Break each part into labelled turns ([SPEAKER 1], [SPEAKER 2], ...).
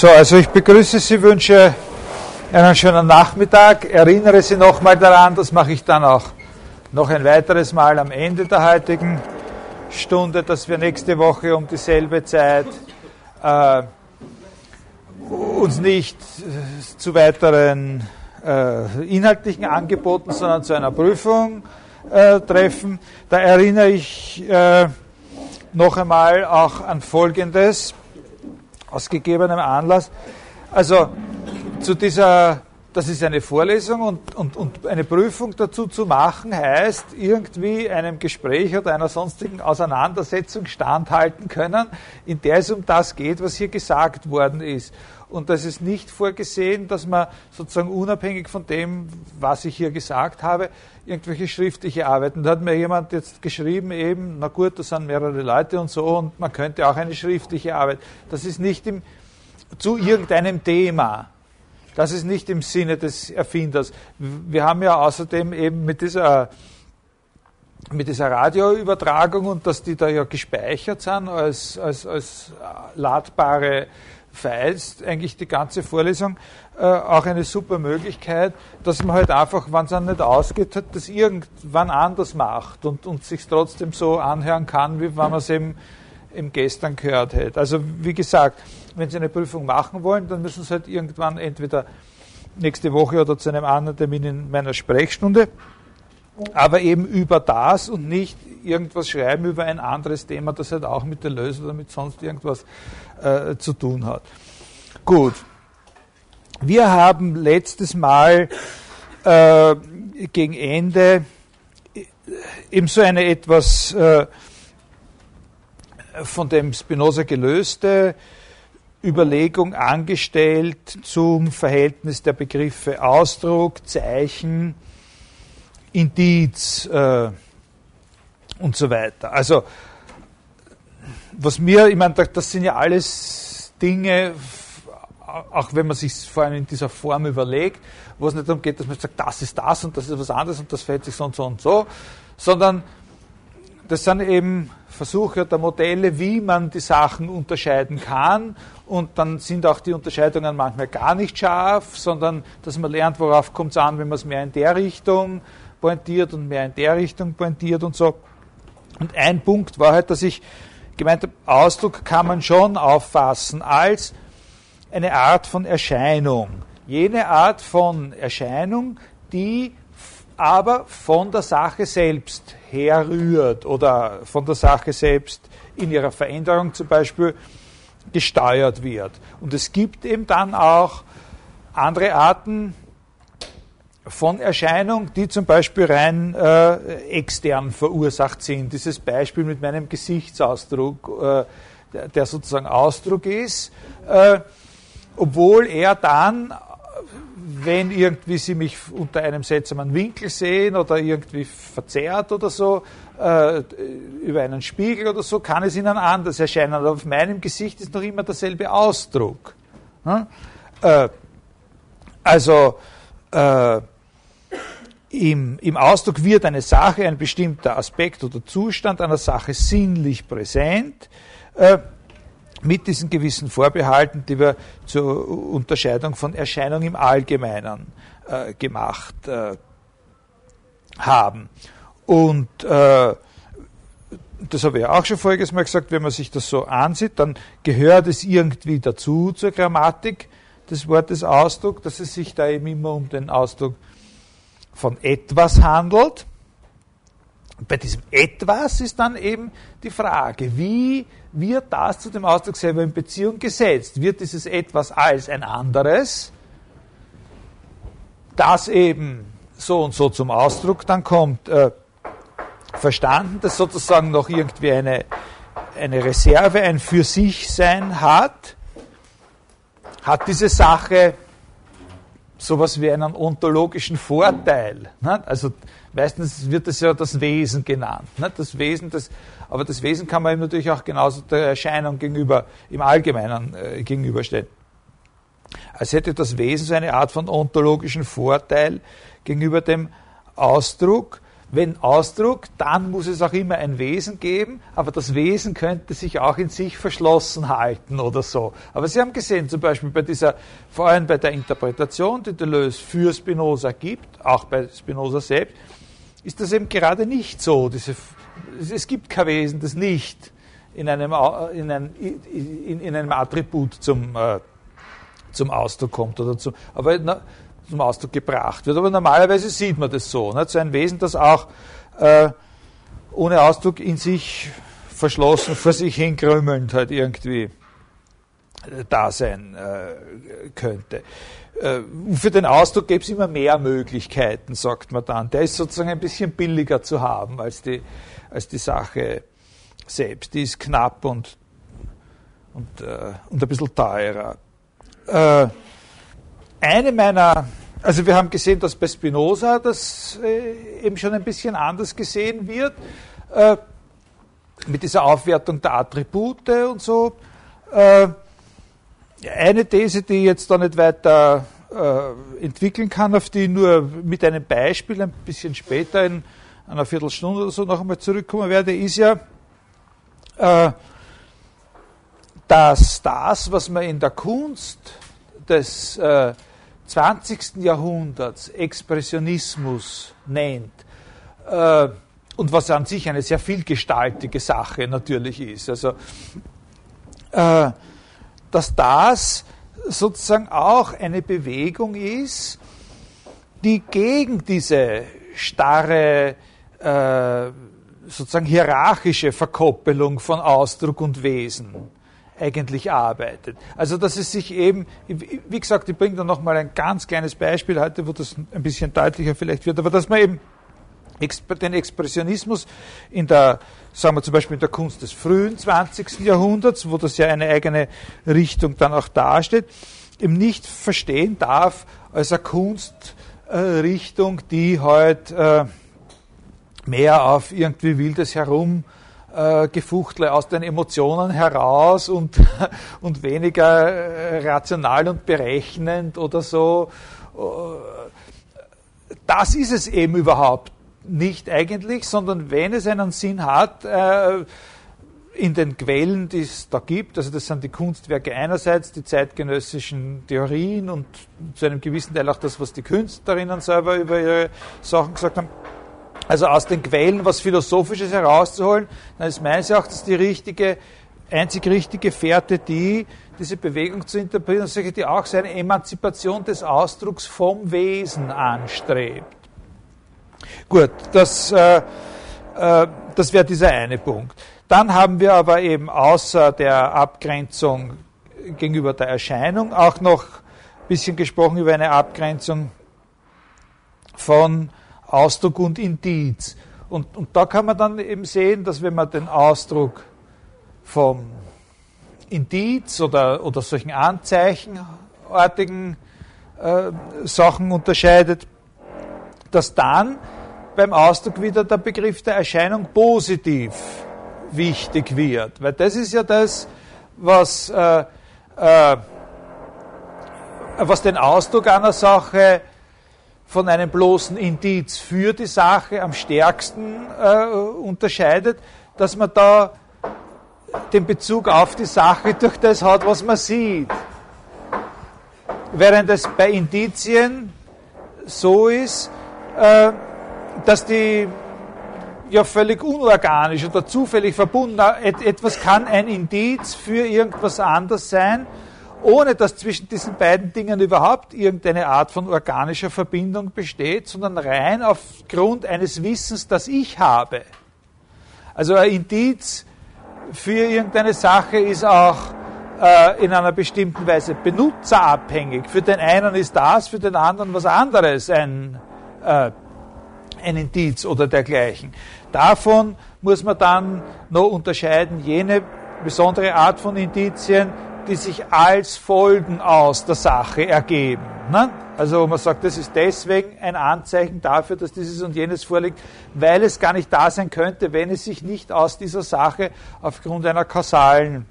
[SPEAKER 1] So, also ich begrüße Sie, wünsche einen schönen Nachmittag. Erinnere Sie nochmal daran, das mache ich dann auch noch ein weiteres Mal am Ende der heutigen Stunde, dass wir nächste Woche um dieselbe Zeit äh, uns nicht äh, zu weiteren äh, inhaltlichen Angeboten, sondern zu einer Prüfung äh, treffen. Da erinnere ich äh, noch einmal auch an Folgendes aus gegebenem Anlass. Also zu dieser, das ist eine Vorlesung und, und, und eine Prüfung dazu zu machen, heißt irgendwie einem Gespräch oder einer sonstigen Auseinandersetzung standhalten können, in der es um das geht, was hier gesagt worden ist. Und das ist nicht vorgesehen, dass man sozusagen unabhängig von dem, was ich hier gesagt habe, irgendwelche schriftliche Arbeiten. Da hat mir jemand jetzt geschrieben, eben, na gut, das sind mehrere Leute und so, und man könnte auch eine schriftliche Arbeit. Das ist nicht im, zu irgendeinem Thema. Das ist nicht im Sinne des Erfinders. Wir haben ja außerdem eben mit dieser, mit dieser Radioübertragung und dass die da ja gespeichert sind als, als, als ladbare Files, eigentlich die ganze Vorlesung, äh, auch eine super Möglichkeit, dass man halt einfach, wenn es einem nicht ausgeht, halt das irgendwann anders macht und, und sich trotzdem so anhören kann, wie wenn man es eben, eben gestern gehört hätte. Also wie gesagt, wenn Sie eine Prüfung machen wollen, dann müssen Sie halt irgendwann entweder nächste Woche oder zu einem anderen Termin in meiner Sprechstunde, aber eben über das und nicht irgendwas schreiben über ein anderes Thema, das halt auch mit der Lösung oder mit sonst irgendwas äh, zu tun hat. Gut. Wir haben letztes Mal äh, gegen Ende eben so eine etwas äh, von dem Spinoza gelöste Überlegung angestellt zum Verhältnis der Begriffe Ausdruck, Zeichen, Indiz äh, und so weiter. Also was mir, ich meine, das sind ja alles Dinge, auch wenn man sich vor allem in dieser Form überlegt, wo es nicht darum geht, dass man sagt, das ist das und das ist was anderes und das fällt sich so und so und so, sondern das sind eben Versuche der Modelle, wie man die Sachen unterscheiden kann. Und dann sind auch die Unterscheidungen manchmal gar nicht scharf, sondern dass man lernt, worauf kommt es an, wenn man es mehr in der Richtung pointiert und mehr in der Richtung pointiert und so. Und ein Punkt war halt, dass ich gemeint habe, Ausdruck kann man schon auffassen als eine Art von Erscheinung. Jene Art von Erscheinung, die aber von der Sache selbst herrührt oder von der Sache selbst in ihrer Veränderung zum Beispiel gesteuert wird. Und es gibt eben dann auch andere Arten von Erscheinung, die zum Beispiel rein äh, extern verursacht sind. Dieses Beispiel mit meinem Gesichtsausdruck, äh, der, der, sozusagen Ausdruck ist, äh, obwohl er dann, wenn irgendwie Sie mich unter einem seltsamen Winkel sehen oder irgendwie verzerrt oder so, äh, über einen Spiegel oder so, kann es Ihnen anders erscheinen. Aber auf meinem Gesicht ist noch immer derselbe Ausdruck. Hm? also, äh, im, Im Ausdruck wird eine Sache, ein bestimmter Aspekt oder Zustand einer Sache sinnlich präsent, äh, mit diesen gewissen Vorbehalten, die wir zur Unterscheidung von Erscheinung im Allgemeinen äh, gemacht äh, haben. Und äh, das habe ich auch schon voriges Mal gesagt, wenn man sich das so ansieht, dann gehört es irgendwie dazu zur Grammatik des Wortes Ausdruck, dass es sich da eben immer um den Ausdruck von etwas handelt. bei diesem etwas ist dann eben die Frage, wie wird das zu dem Ausdruck selber in Beziehung gesetzt? Wird dieses etwas als ein anderes, das eben so und so zum Ausdruck dann kommt, äh, verstanden, das sozusagen noch irgendwie eine, eine Reserve, ein für sich sein hat? Hat diese Sache sowas wie einen ontologischen Vorteil. Also meistens wird das ja das Wesen genannt. Das Wesen, das, aber das Wesen kann man eben natürlich auch genauso der Erscheinung gegenüber, im Allgemeinen äh, gegenüberstellen. Als hätte das Wesen so eine Art von ontologischen Vorteil gegenüber dem Ausdruck, wenn Ausdruck, dann muss es auch immer ein Wesen geben, aber das Wesen könnte sich auch in sich verschlossen halten oder so. Aber Sie haben gesehen, zum Beispiel bei dieser, vor allem bei der Interpretation, die Deleuze für Spinoza gibt, auch bei Spinoza selbst, ist das eben gerade nicht so. Diese, es gibt kein Wesen, das nicht in einem, in einem, in, in einem Attribut zum, äh, zum Ausdruck kommt oder zum, aber na, zum Ausdruck gebracht wird. Aber normalerweise sieht man das so. Nicht? So ein Wesen, das auch äh, ohne Ausdruck in sich verschlossen, vor sich hinkrümmelnd halt irgendwie äh, da sein äh, könnte. Äh, für den Ausdruck gäbe es immer mehr Möglichkeiten, sagt man dann. Der ist sozusagen ein bisschen billiger zu haben als die, als die Sache selbst. Die ist knapp und, und, äh, und ein bisschen teurer. Eine meiner, also wir haben gesehen, dass bei Spinoza das äh, eben schon ein bisschen anders gesehen wird, äh, mit dieser Aufwertung der Attribute und so. Äh, eine These, die ich jetzt da nicht weiter äh, entwickeln kann, auf die ich nur mit einem Beispiel ein bisschen später in einer Viertelstunde oder so noch einmal zurückkommen werde, ist ja, äh, dass das, was man in der Kunst des äh, 20. Jahrhunderts Expressionismus nennt, äh, und was an sich eine sehr vielgestaltige Sache natürlich ist, also äh, dass das sozusagen auch eine Bewegung ist, die gegen diese starre, äh, sozusagen hierarchische Verkoppelung von Ausdruck und Wesen eigentlich arbeitet. Also dass es sich eben, wie gesagt, ich bringe da nochmal ein ganz kleines Beispiel heute, wo das ein bisschen deutlicher vielleicht wird, aber dass man eben den Expressionismus in der, sagen wir zum Beispiel in der Kunst des frühen 20. Jahrhunderts, wo das ja eine eigene Richtung dann auch dasteht, eben nicht verstehen darf als eine Kunstrichtung, die halt äh, mehr auf irgendwie wildes Herum äh, Gefuchtle aus den Emotionen heraus und, und weniger äh, rational und berechnend oder so. Das ist es eben überhaupt nicht eigentlich, sondern wenn es einen Sinn hat, äh, in den Quellen, die es da gibt, also das sind die Kunstwerke einerseits, die zeitgenössischen Theorien und zu einem gewissen Teil auch das, was die Künstlerinnen selber über ihre Sachen gesagt haben, also aus den Quellen was Philosophisches herauszuholen, dann ist meines Erachtens die richtige, einzig richtige Fährte die, diese Bewegung zu interpretieren, die auch seine Emanzipation des Ausdrucks vom Wesen anstrebt. Gut, das, äh, äh, das wäre dieser eine Punkt. Dann haben wir aber eben außer der Abgrenzung gegenüber der Erscheinung auch noch ein bisschen gesprochen über eine Abgrenzung von Ausdruck und Indiz. Und, und da kann man dann eben sehen, dass wenn man den Ausdruck vom Indiz oder, oder solchen Anzeichenartigen äh, Sachen unterscheidet, dass dann beim Ausdruck wieder der Begriff der Erscheinung positiv wichtig wird. Weil das ist ja das, was, äh, äh, was den Ausdruck einer Sache von einem bloßen Indiz für die Sache am stärksten äh, unterscheidet, dass man da den Bezug auf die Sache durch das hat, was man sieht. Während es bei Indizien so ist, äh, dass die ja völlig unorganisch oder zufällig verbunden, etwas kann ein Indiz für irgendwas anderes sein, ohne dass zwischen diesen beiden Dingen überhaupt irgendeine Art von organischer Verbindung besteht, sondern rein aufgrund eines Wissens, das ich habe. Also ein Indiz für irgendeine Sache ist auch äh, in einer bestimmten Weise benutzerabhängig. Für den einen ist das, für den anderen was anderes ein, äh, ein Indiz oder dergleichen. Davon muss man dann noch unterscheiden jene besondere Art von Indizien, die sich als Folgen aus der Sache ergeben. Ne? Also man sagt, das ist deswegen ein Anzeichen dafür, dass dieses und jenes vorliegt, weil es gar nicht da sein könnte, wenn es sich nicht aus dieser Sache aufgrund einer kausalen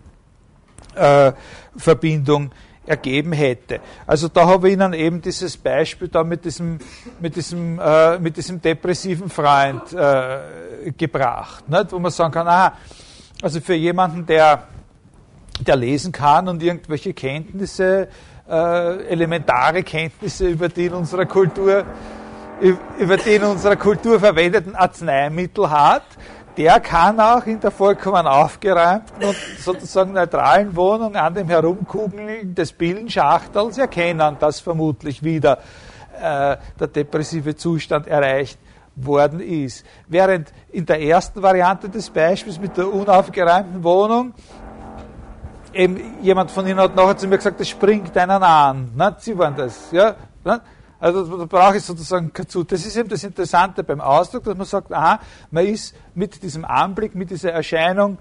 [SPEAKER 1] äh, Verbindung ergeben hätte. Also da habe ich Ihnen eben dieses Beispiel da mit diesem, mit diesem, äh, mit diesem depressiven Freund äh, gebracht, nicht? wo man sagen kann, aha, also für jemanden, der, der lesen kann und irgendwelche Kenntnisse, äh, elementare Kenntnisse über die in unserer Kultur, über die in unserer Kultur verwendeten Arzneimittel hat, der kann auch in der vollkommen aufgeräumten und sozusagen neutralen Wohnung an dem Herumkugeln des Billenschachtels erkennen, dass vermutlich wieder äh, der depressive Zustand erreicht worden ist. Während in der ersten Variante des Beispiels mit der unaufgeräumten Wohnung eben jemand von Ihnen hat nachher zu mir gesagt, das springt einen an. Ne? Sie waren das. Ja? Also da brauche ich sozusagen dazu. Das ist eben das Interessante beim Ausdruck, dass man sagt, aha, man ist mit diesem Anblick, mit dieser Erscheinung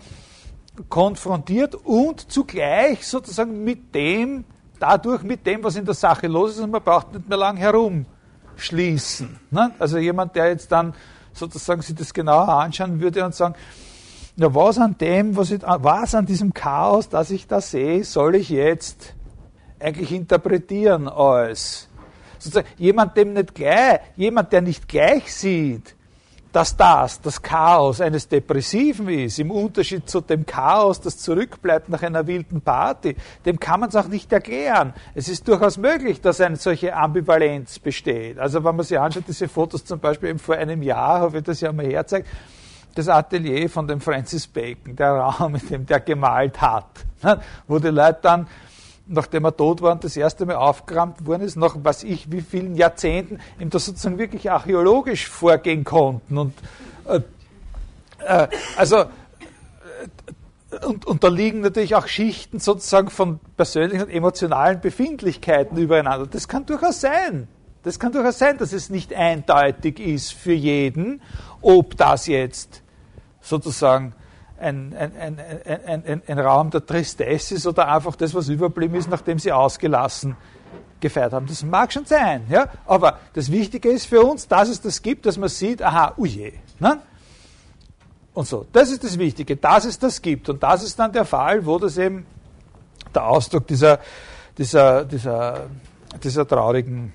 [SPEAKER 1] konfrontiert und zugleich sozusagen mit dem, dadurch mit dem, was in der Sache los ist, und man braucht nicht mehr lang herumschließen. Ne? Also jemand, der jetzt dann sozusagen sich das genauer anschauen würde und sagen, ja, was an dem, was, ich, was an diesem Chaos, das ich da sehe, soll ich jetzt eigentlich interpretieren als sozusagen jemand, dem nicht gleich, jemand, der nicht gleich sieht, dass das das Chaos eines Depressiven ist, im Unterschied zu dem Chaos, das zurückbleibt nach einer wilden Party, dem kann man es auch nicht erklären. Es ist durchaus möglich, dass eine solche Ambivalenz besteht. Also wenn man sich anschaut, diese Fotos zum Beispiel eben vor einem Jahr, habe ich das ja mal herzeigt, das Atelier von dem Francis Bacon, der Raum, in dem der gemalt hat, ne, wo die Leute dann nachdem er tot war und das erste Mal aufgerammt worden ist, nach was ich, wie vielen Jahrzehnten, ihm da sozusagen wirklich archäologisch vorgehen konnten. Und, äh, äh, also, äh, und, und da liegen natürlich auch Schichten sozusagen von persönlichen und emotionalen Befindlichkeiten übereinander. Das kann durchaus sein. Das kann durchaus sein, dass es nicht eindeutig ist für jeden, ob das jetzt sozusagen ein, ein, ein, ein, Raum der Tristesse ist oder einfach das, was überblieben ist, nachdem sie ausgelassen gefeiert haben. Das mag schon sein, ja? aber das Wichtige ist für uns, dass es das gibt, dass man sieht, aha, uje. Ne? Und so, das ist das Wichtige, dass es das gibt. Und das ist dann der Fall, wo das eben der Ausdruck dieser, dieser, dieser, dieser traurigen,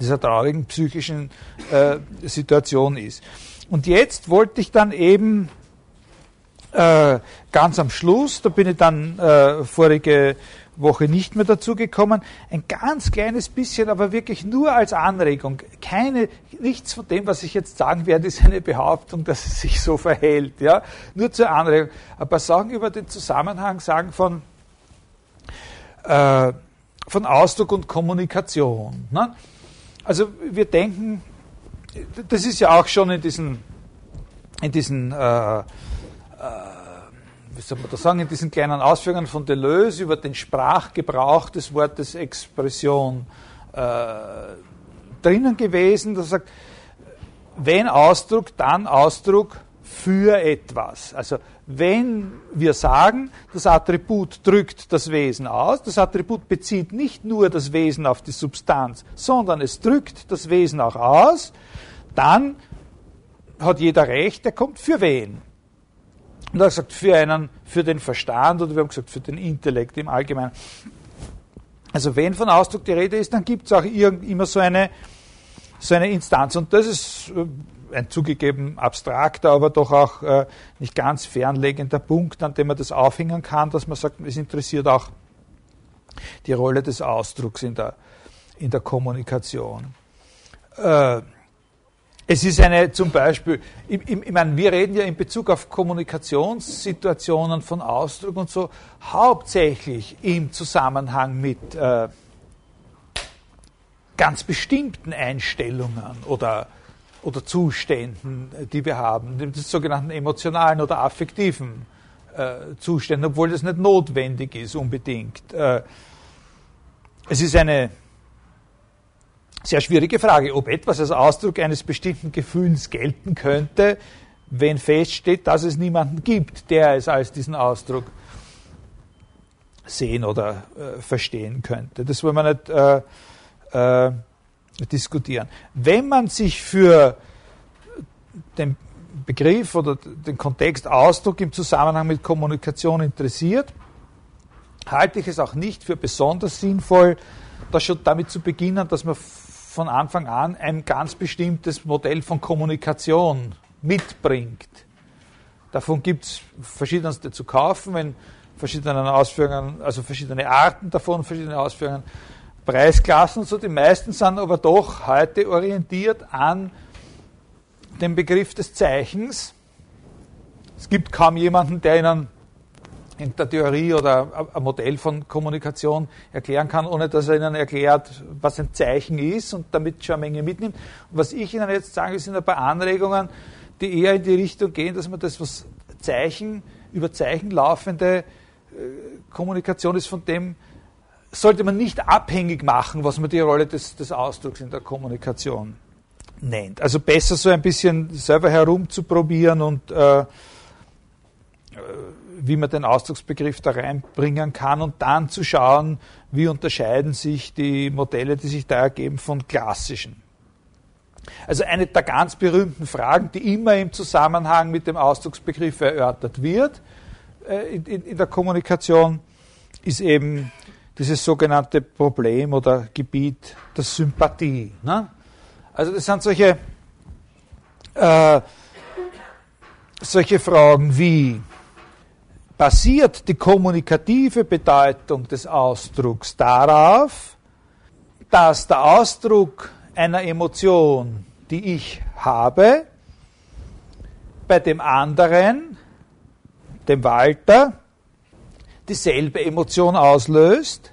[SPEAKER 1] dieser traurigen psychischen äh, Situation ist. Und jetzt wollte ich dann eben äh, ganz am Schluss, da bin ich dann äh, vorige Woche nicht mehr dazu gekommen, ein ganz kleines bisschen, aber wirklich nur als Anregung. Keine, nichts von dem, was ich jetzt sagen werde, ist eine Behauptung, dass es sich so verhält. Ja? Nur zur Anregung. Ein paar Sachen über den Zusammenhang sagen von, äh, von Ausdruck und Kommunikation. Ne? Also wir denken, das ist ja auch schon in diesen, in diesen äh, wie soll man das sagen, in diesen kleinen Ausführungen von Deleuze über den Sprachgebrauch des Wortes Expression äh, drinnen gewesen, dass sagt, wenn Ausdruck, dann Ausdruck für etwas. Also wenn wir sagen, das Attribut drückt das Wesen aus, das Attribut bezieht nicht nur das Wesen auf die Substanz, sondern es drückt das Wesen auch aus, dann hat jeder recht, der kommt für wen? Und er gesagt, für einen, für den Verstand oder wir haben gesagt, für den Intellekt im Allgemeinen. Also wenn von Ausdruck die Rede ist, dann gibt es auch immer so eine, so eine Instanz. Und das ist äh, ein zugegeben abstrakter, aber doch auch äh, nicht ganz fernlegender Punkt, an dem man das aufhängen kann, dass man sagt, es interessiert auch die Rolle des Ausdrucks in der, in der Kommunikation. Äh, es ist eine zum Beispiel, ich, ich, ich meine, wir reden ja in Bezug auf Kommunikationssituationen von Ausdruck und so hauptsächlich im Zusammenhang mit äh, ganz bestimmten Einstellungen oder, oder Zuständen, die wir haben, den sogenannten emotionalen oder affektiven äh, Zuständen, obwohl das nicht notwendig ist unbedingt. Äh, es ist eine sehr schwierige Frage, ob etwas als Ausdruck eines bestimmten Gefühls gelten könnte, wenn feststeht, dass es niemanden gibt, der es als diesen Ausdruck sehen oder äh, verstehen könnte. Das wollen wir nicht äh, äh, diskutieren. Wenn man sich für den Begriff oder den Kontext Ausdruck im Zusammenhang mit Kommunikation interessiert, halte ich es auch nicht für besonders sinnvoll, da schon damit zu beginnen, dass man von Anfang an ein ganz bestimmtes Modell von Kommunikation mitbringt. Davon gibt es verschiedenste zu kaufen, in verschiedenen Ausführungen, also verschiedene Arten davon, verschiedene Ausführungen, Preisklassen und so. Die meisten sind aber doch heute orientiert an dem Begriff des Zeichens. Es gibt kaum jemanden, der Ihnen in der Theorie oder ein Modell von Kommunikation erklären kann, ohne dass er Ihnen erklärt, was ein Zeichen ist und damit schon eine Menge mitnimmt. Was ich Ihnen jetzt sage, sind ein paar Anregungen, die eher in die Richtung gehen, dass man das, was Zeichen, über Zeichen laufende äh, Kommunikation ist, von dem sollte man nicht abhängig machen, was man die Rolle des, des Ausdrucks in der Kommunikation nennt. Also besser so ein bisschen selber herumzuprobieren und äh, wie man den Ausdrucksbegriff da reinbringen kann und dann zu schauen, wie unterscheiden sich die Modelle, die sich da ergeben, von klassischen. Also eine der ganz berühmten Fragen, die immer im Zusammenhang mit dem Ausdrucksbegriff erörtert wird äh, in, in, der Kommunikation, ist eben dieses sogenannte Problem oder Gebiet der Sympathie. Ne? Also das sind solche, äh, solche Fragen wie, basiert die kommunikative Bedeutung des Ausdrucks darauf, dass der Ausdruck einer Emotion, die ich habe, bei dem anderen, dem Walter, dieselbe Emotion auslöst?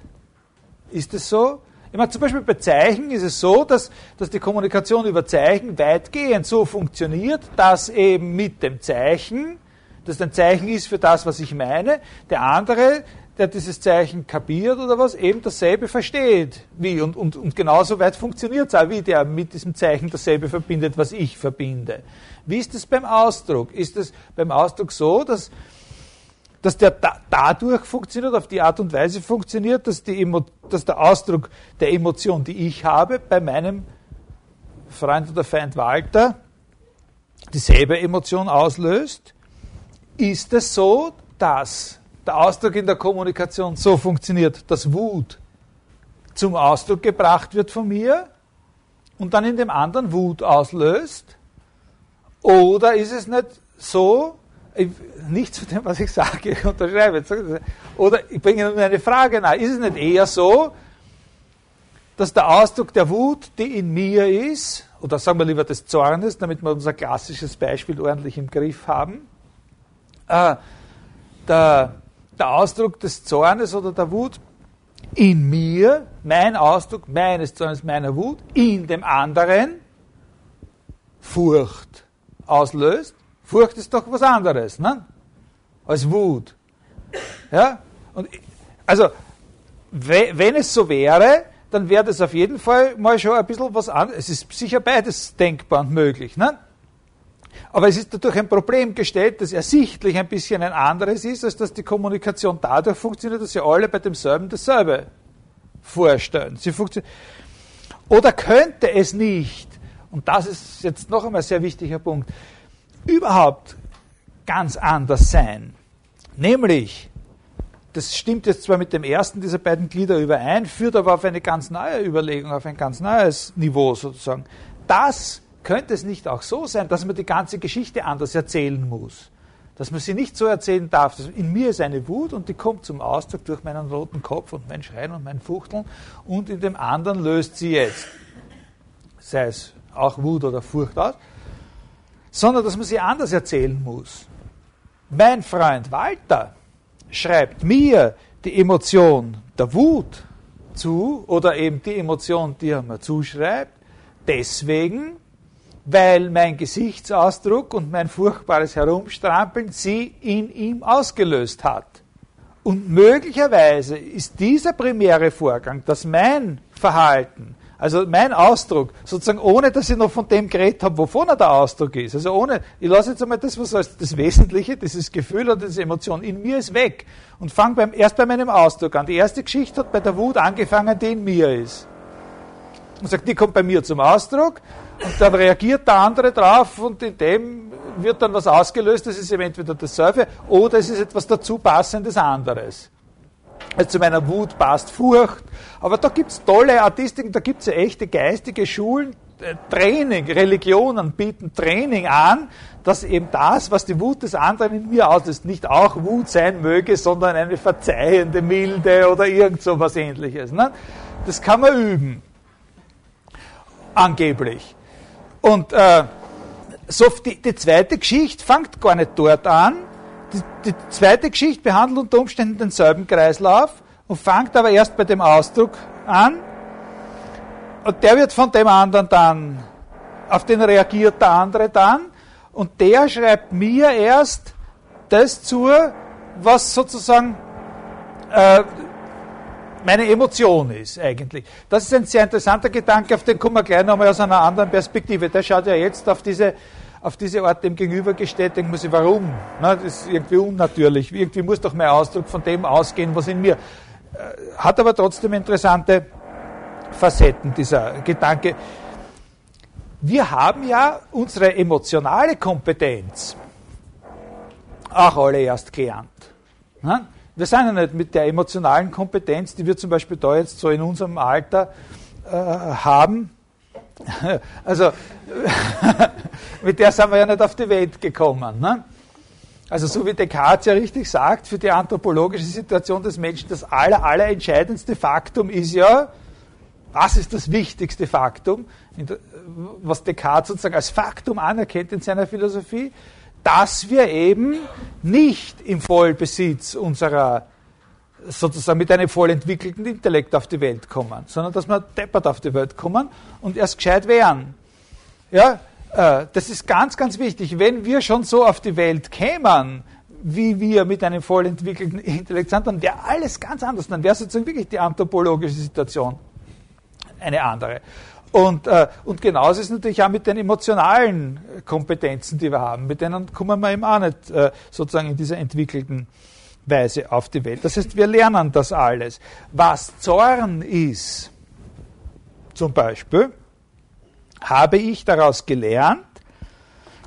[SPEAKER 1] Ist es so? Ich meine, zum Beispiel bei Zeichen ist es so, dass, dass die Kommunikation über Zeichen weitgehend so funktioniert, dass eben mit dem Zeichen das ein Zeichen ist für das, was ich meine. Der andere, der dieses Zeichen kapiert oder was, eben dasselbe versteht. Wie? Und, und, und genauso weit funktioniert es auch, wie der mit diesem Zeichen dasselbe verbindet, was ich verbinde. Wie ist es beim Ausdruck? Ist es beim Ausdruck so, dass, dass der da, dadurch funktioniert, auf die Art und Weise funktioniert, dass, die Emo, dass der Ausdruck der Emotion, die ich habe, bei meinem Freund oder Feind Walter dieselbe Emotion auslöst? Ist es so, dass der Ausdruck in der Kommunikation so funktioniert, dass Wut zum Ausdruck gebracht wird von mir und dann in dem anderen Wut auslöst? Oder ist es nicht so, ich, nichts von dem, was ich sage, ich unterschreibe. Oder ich bringe nur eine Frage nach. Ist es nicht eher so, dass der Ausdruck der Wut, die in mir ist, oder sagen wir lieber des Zornes, damit wir unser klassisches Beispiel ordentlich im Griff haben, äh, der, der Ausdruck des Zornes oder der Wut in mir, mein Ausdruck meines Zornes, meiner Wut, in dem anderen Furcht auslöst. Furcht ist doch was anderes, ne? Als Wut. Ja? Und, also, wenn es so wäre, dann wäre das auf jeden Fall mal schon ein bisschen was anderes. Es ist sicher beides denkbar und möglich. Ne? Aber es ist dadurch ein Problem gestellt, das ersichtlich ein bisschen ein anderes ist, als dass die Kommunikation dadurch funktioniert, dass sie alle bei demselben dasselbe vorstellen. Sie. Oder könnte es nicht, und das ist jetzt noch einmal ein sehr wichtiger Punkt, überhaupt ganz anders sein? Nämlich, das stimmt jetzt zwar mit dem ersten dieser beiden Glieder überein, führt aber auf eine ganz neue Überlegung, auf ein ganz neues Niveau sozusagen. Das könnte es nicht auch so sein, dass man die ganze Geschichte anders erzählen muss? Dass man sie nicht so erzählen darf, dass in mir ist eine Wut und die kommt zum Ausdruck durch meinen roten Kopf und mein Schreien und mein Fuchteln und in dem anderen löst sie jetzt, sei es auch Wut oder Furcht aus, sondern dass man sie anders erzählen muss. Mein Freund Walter schreibt mir die Emotion der Wut zu oder eben die Emotion, die er mir zuschreibt, deswegen, weil mein Gesichtsausdruck und mein furchtbares Herumstrampeln sie in ihm ausgelöst hat. Und möglicherweise ist dieser primäre Vorgang, dass mein Verhalten, also mein Ausdruck, sozusagen ohne, dass ich noch von dem geredet habe, wovon er der Ausdruck ist, also ohne, ich lasse jetzt einmal das, was als das Wesentliche, dieses Gefühl oder diese Emotion in mir ist weg und fange beim, erst bei meinem Ausdruck an. Die erste Geschichte hat bei der Wut angefangen, die in mir ist. Und sagt, die kommt bei mir zum Ausdruck, und dann reagiert der andere drauf und in dem wird dann was ausgelöst, das ist eben entweder dasselbe oder es ist etwas dazu passendes anderes. Also zu meiner Wut passt Furcht. Aber da gibt es tolle Artistiken, da gibt es ja echte geistige Schulen, äh, Training, Religionen bieten Training an, dass eben das, was die Wut des anderen in mir auslöst, nicht auch Wut sein möge, sondern eine verzeihende Milde oder irgend so was ähnliches. Ne? Das kann man üben. Angeblich. Und äh, so die, die zweite Geschichte fängt gar nicht dort an. Die, die zweite Geschichte behandelt unter Umständen denselben Kreislauf und fängt aber erst bei dem Ausdruck an. Und der wird von dem anderen dann, auf den reagiert der andere dann. Und der schreibt mir erst das zu, was sozusagen äh, meine Emotion ist eigentlich. Das ist ein sehr interessanter Gedanke, auf den kommen wir gleich nochmal aus einer anderen Perspektive. Der schaut ja jetzt auf diese, auf diese Art dem gegenübergestellt, denkt man sich, warum? Na, das ist irgendwie unnatürlich. Irgendwie muss doch mein Ausdruck von dem ausgehen, was in mir. Äh, hat aber trotzdem interessante Facetten, dieser Gedanke. Wir haben ja unsere emotionale Kompetenz auch alle erst gelernt. Wir sind ja nicht mit der emotionalen Kompetenz, die wir zum Beispiel da jetzt so in unserem Alter äh, haben, also mit der sind wir ja nicht auf die Welt gekommen. Ne? Also so wie Descartes ja richtig sagt, für die anthropologische Situation des Menschen das aller, aller entscheidendste Faktum ist ja, was ist das wichtigste Faktum, was Descartes sozusagen als Faktum anerkennt in seiner Philosophie, dass wir eben nicht im Vollbesitz unserer, sozusagen mit einem voll entwickelten Intellekt auf die Welt kommen, sondern dass wir deppert auf die Welt kommen und erst gescheit wären. Ja, äh, das ist ganz, ganz wichtig. Wenn wir schon so auf die Welt kämen, wie wir mit einem voll entwickelten Intellekt sind, dann wäre alles ganz anders. Dann wäre sozusagen wirklich die anthropologische Situation eine andere. Und, äh, und genauso ist es natürlich auch mit den emotionalen Kompetenzen, die wir haben. Mit denen kommen wir eben auch nicht äh, sozusagen in dieser entwickelten Weise auf die Welt. Das heißt, wir lernen das alles. Was Zorn ist, zum Beispiel, habe ich daraus gelernt,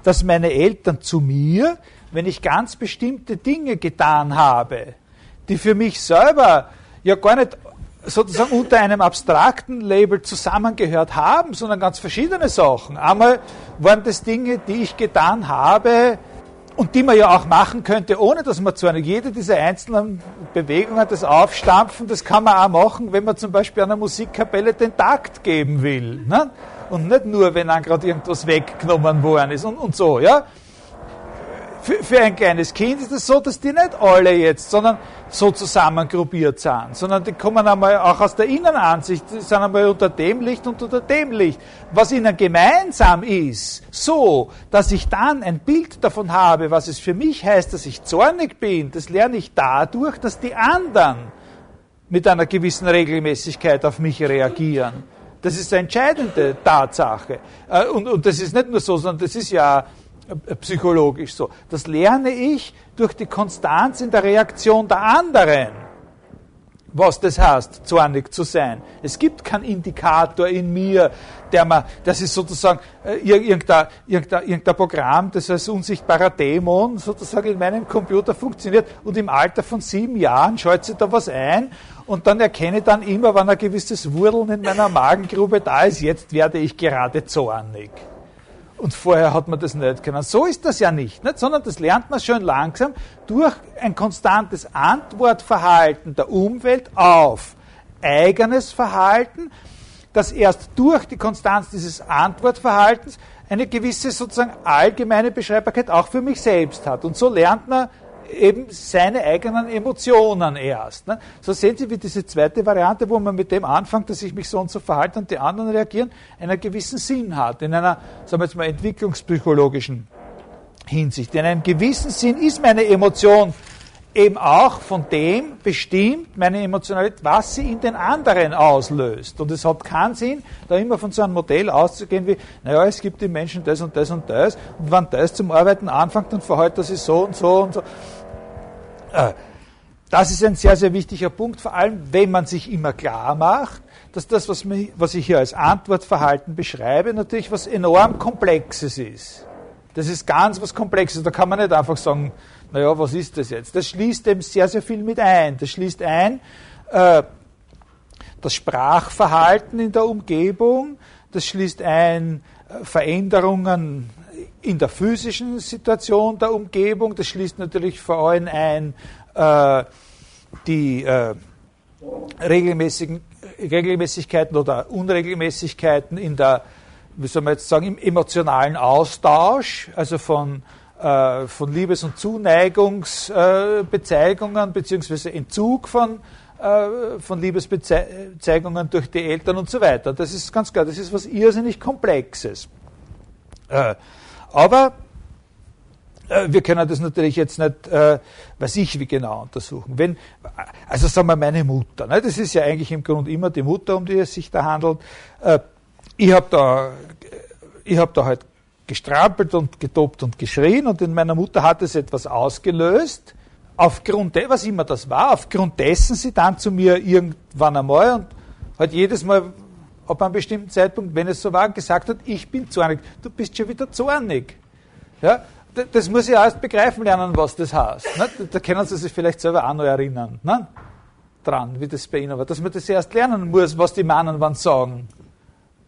[SPEAKER 1] dass meine Eltern zu mir, wenn ich ganz bestimmte Dinge getan habe, die für mich selber ja gar nicht sozusagen unter einem abstrakten Label zusammengehört haben, sondern ganz verschiedene Sachen. Einmal waren das Dinge, die ich getan habe und die man ja auch machen könnte, ohne dass man zu einer jede dieser einzelnen Bewegungen, das Aufstampfen, das kann man auch machen, wenn man zum Beispiel einer Musikkapelle den Takt geben will. Ne? Und nicht nur, wenn dann gerade irgendwas weggenommen worden ist und, und so, ja für, für ein kleines Kind ist es so, dass die nicht alle jetzt, sondern so zusammengruppiert sind, sondern die kommen einmal auch aus der Innenansicht, die sind einmal unter dem Licht und unter dem Licht. Was ihnen gemeinsam ist, so, dass ich dann ein Bild davon habe, was es für mich heißt, dass ich zornig bin, das lerne ich dadurch, dass die anderen mit einer gewissen Regelmäßigkeit auf mich reagieren. Das ist eine entscheidende Tatsache. Äh, und, und das ist nicht nur so, sondern das ist ja psychologisch so. Das lerne ich durch die Konstanz in der Reaktion der anderen, was das heißt, zornig zu sein. Es gibt keinen Indikator in mir, der man, das ist sozusagen äh, irgendein, irgendein, irgendein Programm, das als unsichtbarer Dämon sozusagen in meinem Computer funktioniert und im Alter von sieben Jahren schaut sich da was ein und dann erkenne ich dann immer, wenn ein gewisses Wurdeln in meiner Magengrube da ist, jetzt werde ich gerade zornig. Und vorher hat man das nicht können. So ist das ja nicht, nicht, sondern das lernt man schön langsam durch ein konstantes Antwortverhalten der Umwelt auf eigenes Verhalten, das erst durch die Konstanz dieses Antwortverhaltens eine gewisse sozusagen allgemeine Beschreibbarkeit auch für mich selbst hat. Und so lernt man eben seine eigenen Emotionen erst. Ne? So sehen Sie, wie diese zweite Variante, wo man mit dem anfängt, dass ich mich so und so verhalte und die anderen reagieren, einen gewissen Sinn hat, in einer, sagen wir jetzt mal, entwicklungspsychologischen Hinsicht. In einem gewissen Sinn ist meine Emotion eben auch von dem bestimmt, meine Emotionalität, was sie in den anderen auslöst. Und es hat keinen Sinn, da immer von so einem Modell auszugehen wie, naja, es gibt im Menschen das und das und das, und wenn das zum Arbeiten anfängt, dann verhält er sich so und so und so. Äh, das ist ein sehr, sehr wichtiger Punkt, vor allem wenn man sich immer klar macht, dass das, was, ich hier als Antwortverhalten beschreibe, natürlich was enorm Komplexes ist. Das ist ganz was Komplexes. Da kann man nicht einfach sagen, naja, was ist das jetzt? Das schließt eben sehr, sehr viel mit ein. Das schließt ein äh, das Sprachverhalten in der Umgebung, das schließt ein äh, Veränderungen in der physischen Situation der Umgebung, das schließt natürlich vor allem ein äh, die äh, regelmäßigen, Regelmäßigkeiten oder Unregelmäßigkeiten in der, wie soll man jetzt sagen, im emotionalen Austausch, also von, äh, von Liebes- und Zuneigungsbezeigungen beziehungsweise Entzug von, von Liebesbezeigungen durch die Eltern und so weiter. Das ist ganz klar, das ist was irrsinnig Komplexes. Äh, aber äh, wir können das natürlich jetzt nicht, äh, weiß ich, wie genau untersuchen. Wenn, also sagen wir meine Mutter, ne, das ist ja eigentlich im Grunde immer die Mutter, um die es sich da handelt. Äh, ich habe da, ich hab da halt gestrampelt und getobt und geschrien und in meiner Mutter hat es etwas ausgelöst, aufgrund dessen, was immer das war, aufgrund dessen sie dann zu mir irgendwann einmal und halt jedes Mal ab einem bestimmten Zeitpunkt, wenn es so war, gesagt hat, ich bin zornig. Du bist schon wieder zornig. Ja, das muss ich erst begreifen lernen, was das heißt. Ne? Da können Sie sich vielleicht selber auch noch erinnern ne? dran, wie das bei Ihnen war. Dass man das erst lernen muss, was die Männer wann sagen.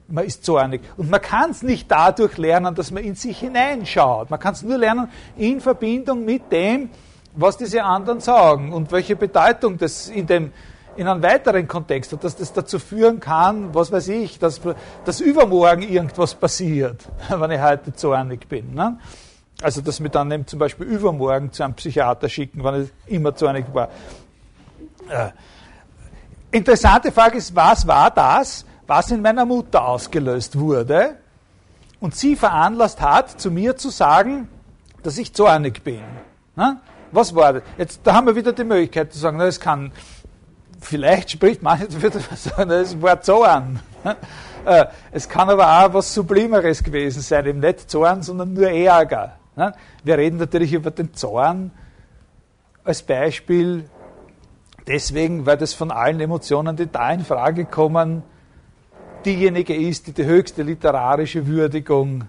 [SPEAKER 1] Man ist zornig. Und man kann es nicht dadurch lernen, dass man in sich hineinschaut. Man kann es nur lernen in Verbindung mit dem, was diese anderen sagen und welche Bedeutung das in dem in einem weiteren Kontext hat, dass das dazu führen kann, was weiß ich, dass, dass übermorgen irgendwas passiert, wenn ich heute zornig bin. Ne? Also, dass wir dann eben zum Beispiel übermorgen zu einem Psychiater schicken, wenn es immer zu einig war. Äh, interessante Frage ist, was war das, was in meiner Mutter ausgelöst wurde und sie veranlasst hat, zu mir zu sagen, dass ich zornig bin. Na? Was war das? Jetzt, da haben wir wieder die Möglichkeit zu sagen, es kann, vielleicht spricht manche dafür, es war Zorn. Äh, es kann aber auch was Sublimeres gewesen sein, eben nicht Zorn, sondern nur Ärger. Ne? Wir reden natürlich über den Zorn als Beispiel deswegen, weil das von allen Emotionen, die da in Frage kommen, diejenige ist, die die höchste literarische Würdigung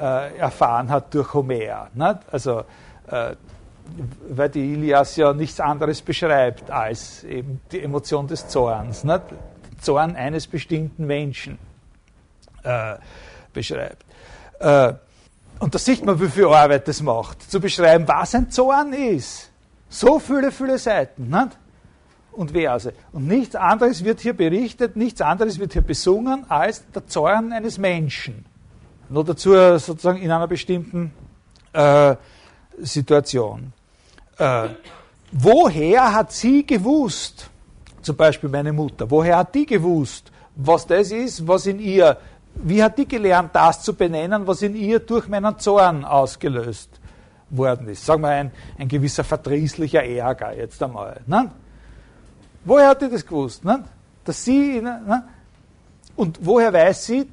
[SPEAKER 1] äh, erfahren hat durch Homer. Ne? Also, äh, weil die Ilias ja nichts anderes beschreibt als eben die Emotion des Zorns. Ne? Zorn eines bestimmten Menschen äh, beschreibt. Äh, und da sieht man, wie viel Arbeit das macht, zu beschreiben, was ein Zorn ist. So viele, viele Seiten. Nicht? Und Verse. Und nichts anderes wird hier berichtet, nichts anderes wird hier besungen als der Zorn eines Menschen. Nur dazu sozusagen in einer bestimmten äh, Situation. Äh, woher hat sie gewusst, zum Beispiel meine Mutter, woher hat die gewusst, was das ist, was in ihr wie hat die gelernt, das zu benennen, was in ihr durch meinen Zorn ausgelöst worden ist? Sagen wir ein, ein gewisser verdrießlicher Ärger jetzt einmal. Ne? Woher hat die das gewusst? Ne? Dass sie, ne? Und woher weiß sie,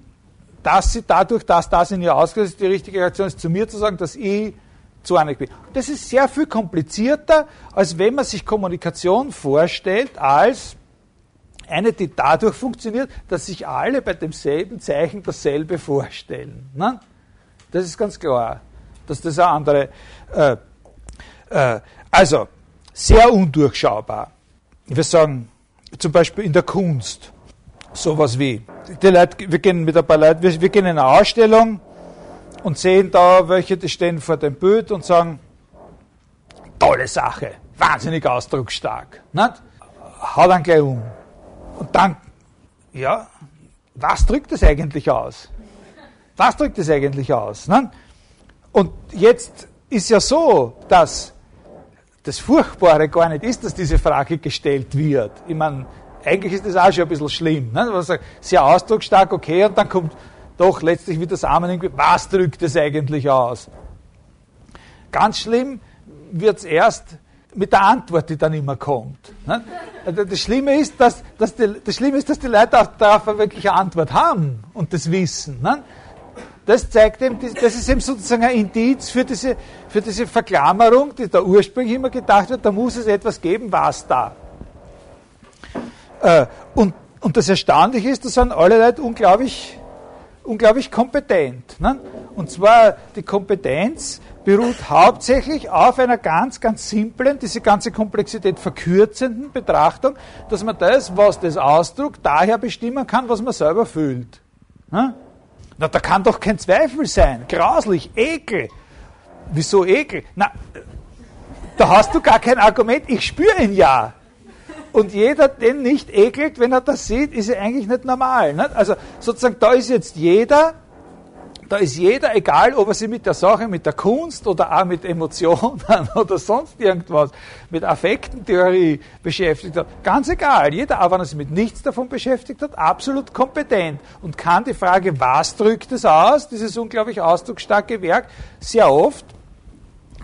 [SPEAKER 1] dass sie dadurch, dass das in ihr ausgelöst ist, die richtige Reaktion ist, zu mir zu sagen, dass ich zornig bin. Das ist sehr viel komplizierter, als wenn man sich Kommunikation vorstellt als eine, die dadurch funktioniert, dass sich alle bei demselben Zeichen dasselbe vorstellen. Ne? Das ist ganz klar, dass das eine andere. Äh, äh, also, sehr undurchschaubar. Würde sagen, zum Beispiel in der Kunst, sowas wie, die Leute, wir gehen mit ein paar Leuten, wir, wir gehen in eine Ausstellung und sehen da welche, die stehen vor dem Bild und sagen, tolle Sache, wahnsinnig ausdrucksstark. Nicht? Hau dann gleich um. Und dann, ja, was drückt das eigentlich aus? Was drückt das eigentlich aus? Ne? Und jetzt ist ja so, dass das Furchtbare gar nicht ist, dass diese Frage gestellt wird. Ich meine, eigentlich ist das auch schon ein bisschen schlimm. Ne? Sehr ausdrucksstark, okay, und dann kommt doch letztlich wieder das Armen, was drückt es eigentlich aus? Ganz schlimm wird es erst, mit der Antwort, die dann immer kommt. Ne? Also das Schlimme ist, dass, dass die, das Schlimme ist, dass die Leute auch darauf wirklich eine Antwort haben und das wissen. Ne? Das zeigt eben, das ist eben sozusagen ein Indiz für diese, für diese Verklammerung, die da ursprünglich immer gedacht wird, da muss es etwas geben, was da. Äh, und, und das Erstaunliche ist, da sind alle Leute unglaublich, unglaublich kompetent. Ne? Und zwar die Kompetenz beruht hauptsächlich auf einer ganz, ganz simplen, diese ganze Komplexität verkürzenden Betrachtung, dass man das, was das ausdrückt, daher bestimmen kann, was man selber fühlt. Na, da kann doch kein Zweifel sein. Grauslich, Ekel. Wieso Ekel? Na, da hast du gar kein Argument, ich spüre ihn ja. Und jeder, den nicht ekelt, wenn er das sieht, ist ja eigentlich nicht normal. Nicht? Also sozusagen, da ist jetzt jeder, da ist jeder, egal ob er sich mit der Sache, mit der Kunst oder auch mit Emotionen oder sonst irgendwas, mit Affektentheorie beschäftigt hat, ganz egal. Jeder, auch wenn er sich mit nichts davon beschäftigt hat, absolut kompetent und kann die Frage, was drückt es aus, dieses unglaublich ausdrucksstarke Werk, sehr oft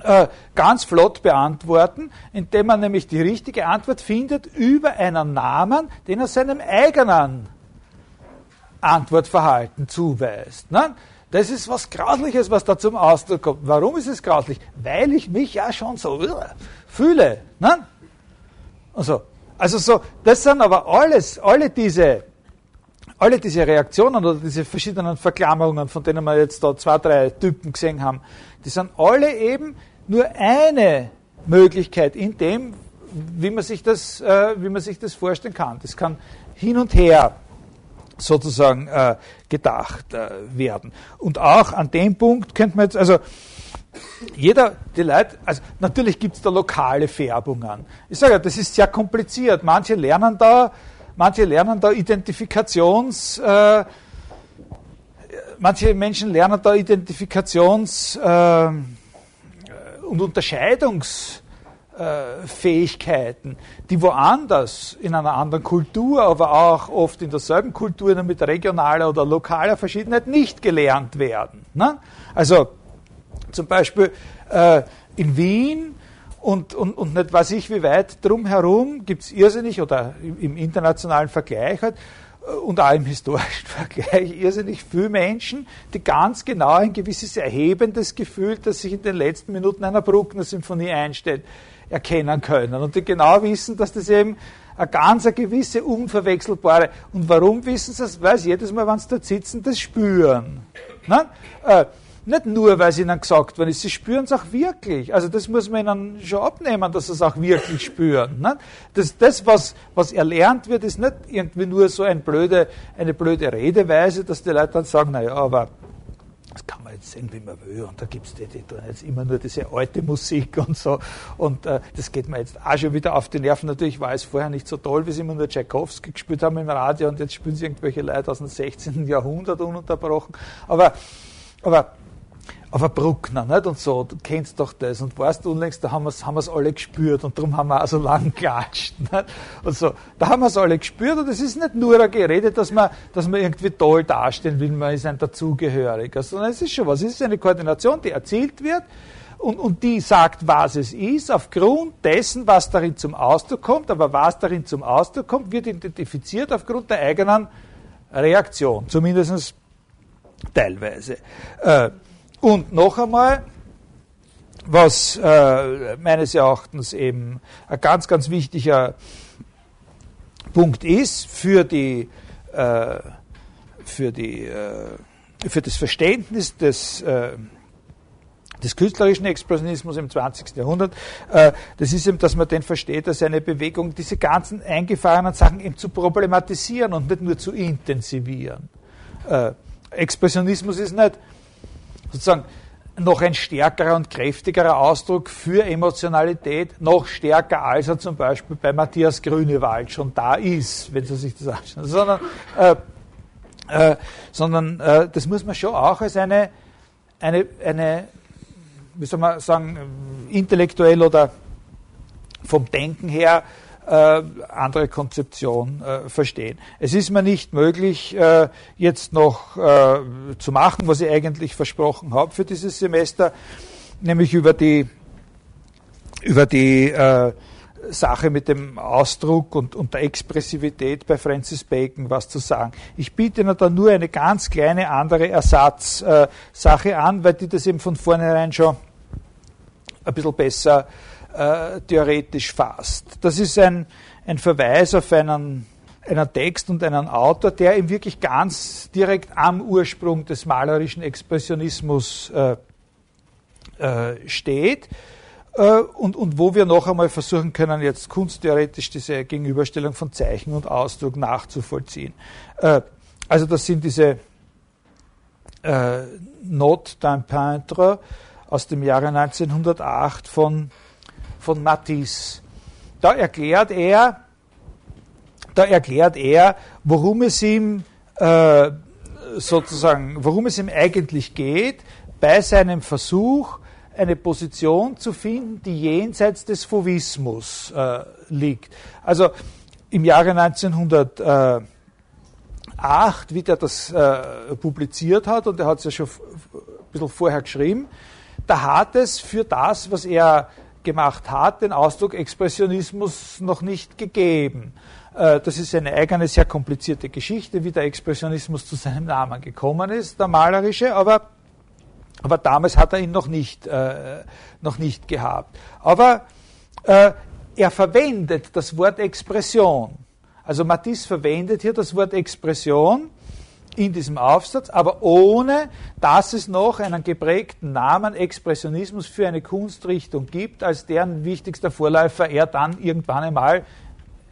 [SPEAKER 1] äh, ganz flott beantworten, indem man nämlich die richtige Antwort findet über einen Namen, den er seinem eigenen Antwortverhalten zuweist. Ne? Das ist was Grausliches, was da zum Ausdruck kommt. Warum ist es grauslich? Weil ich mich ja schon so uh, fühle. Ne? Also, also so, das sind aber alles, alle diese, alle diese Reaktionen oder diese verschiedenen Verklammerungen, von denen wir jetzt da zwei, drei Typen gesehen haben, die sind alle eben nur eine Möglichkeit in dem, wie man sich das, äh, wie man sich das vorstellen kann. Das kann hin und her sozusagen äh, gedacht äh, werden. Und auch an dem Punkt könnte man jetzt, also jeder, die Leute, also natürlich gibt es da lokale Färbungen. Ich sage ja, das ist sehr kompliziert. Manche lernen da, manche lernen da Identifikations, äh, manche Menschen lernen da Identifikations äh, und Unterscheidungs Fähigkeiten, die woanders in einer anderen Kultur, aber auch oft in derselben Kultur mit regionaler oder lokaler Verschiedenheit nicht gelernt werden. Ne? Also zum Beispiel äh, in Wien und, und, und nicht weiß ich wie weit drumherum gibt es irrsinnig oder im, im internationalen Vergleich halt, äh, und auch im historischen Vergleich irrsinnig viele Menschen, die ganz genau ein gewisses erhebendes Gefühl, das sich in den letzten Minuten einer Bruckner-Symphonie einstellt, erkennen können und die genau wissen, dass das eben eine ganz eine gewisse unverwechselbare. Und warum wissen sie das? Weil sie jedes Mal, wenn sie dort sitzen, das spüren. Ne? Nicht nur, weil sie ihnen gesagt worden ist, sie spüren es auch wirklich. Also das muss man ihnen schon abnehmen, dass sie es auch wirklich spüren. Ne? Das, das was, was erlernt wird, ist nicht irgendwie nur so ein blöde, eine blöde Redeweise, dass die Leute dann sagen, naja, aber das kann man jetzt sehen, wie man will. Und da gibt es die, die tun jetzt immer nur diese alte Musik und so. Und äh, das geht mir jetzt auch schon wieder auf die Nerven. Natürlich war es vorher nicht so toll, wie sie immer nur Tchaikovsky gespielt haben im Radio und jetzt spielen sie irgendwelche Leute aus dem 16. Jahrhundert ununterbrochen. Aber, aber auf ein Bruckner, nicht? Und so, du kennst doch das. Und weißt du, unlängst, da haben wir es haben alle gespürt und darum haben wir auch so lang geklatscht. Nicht? Und so, da haben wir es alle gespürt und es ist nicht nur ein Gerede, dass man, dass man irgendwie toll dastehen will, man ist ein Dazugehöriger, sondern es ist schon was. Es ist eine Koordination, die erzielt wird und, und die sagt, was es ist, aufgrund dessen, was darin zum Ausdruck kommt. Aber was darin zum Ausdruck kommt, wird identifiziert aufgrund der eigenen Reaktion, zumindest teilweise. Äh, und noch einmal, was äh, meines Erachtens eben ein ganz, ganz wichtiger Punkt ist für die, äh, für die, äh, für das Verständnis des, äh, des künstlerischen Expressionismus im 20. Jahrhundert, äh, das ist eben, dass man den versteht als eine Bewegung, diese ganzen eingefahrenen Sachen eben zu problematisieren und nicht nur zu intensivieren. Äh, Expressionismus ist nicht sozusagen noch ein stärkerer und kräftigerer Ausdruck für Emotionalität, noch stärker als er zum Beispiel bei Matthias Grünewald schon da ist, wenn Sie sich das anschauen. Sondern, äh, äh, sondern äh, das muss man schon auch als eine, eine, eine, wie soll man sagen, intellektuell oder vom Denken her äh, andere Konzeption äh, verstehen. Es ist mir nicht möglich, äh, jetzt noch äh, zu machen, was ich eigentlich versprochen habe für dieses Semester, nämlich über die, über die äh, Sache mit dem Ausdruck und, und, der Expressivität bei Francis Bacon was zu sagen. Ich biete Ihnen da nur eine ganz kleine andere Ersatzsache äh, an, weil die das eben von vornherein schon ein bisschen besser äh, theoretisch fasst. Das ist ein, ein Verweis auf einen, einen Text und einen Autor, der ihm wirklich ganz direkt am Ursprung des malerischen Expressionismus äh, äh, steht äh, und, und wo wir noch einmal versuchen können, jetzt kunsttheoretisch diese Gegenüberstellung von Zeichen und Ausdruck nachzuvollziehen. Äh, also das sind diese äh, Note d'un Peintre aus dem Jahre 1908 von, von Matisse. Da erklärt er, da erklärt er, worum es ihm äh, sozusagen, worum es ihm eigentlich geht bei seinem Versuch, eine Position zu finden, die jenseits des Fauvismus äh, liegt. Also im Jahre 1908, wie der das äh, publiziert hat, und er hat es ja schon ein bisschen vorher geschrieben, da hat es für das, was er gemacht hat, den Ausdruck Expressionismus noch nicht gegeben. Äh, das ist eine eigene, sehr komplizierte Geschichte, wie der Expressionismus zu seinem Namen gekommen ist, der malerische, aber aber damals hat er ihn noch nicht, äh, noch nicht gehabt. Aber äh, er verwendet das Wort Expression. Also Matisse verwendet hier das Wort Expression in diesem Aufsatz, aber ohne, dass es noch einen geprägten Namen Expressionismus für eine Kunstrichtung gibt, als deren wichtigster Vorläufer er dann irgendwann einmal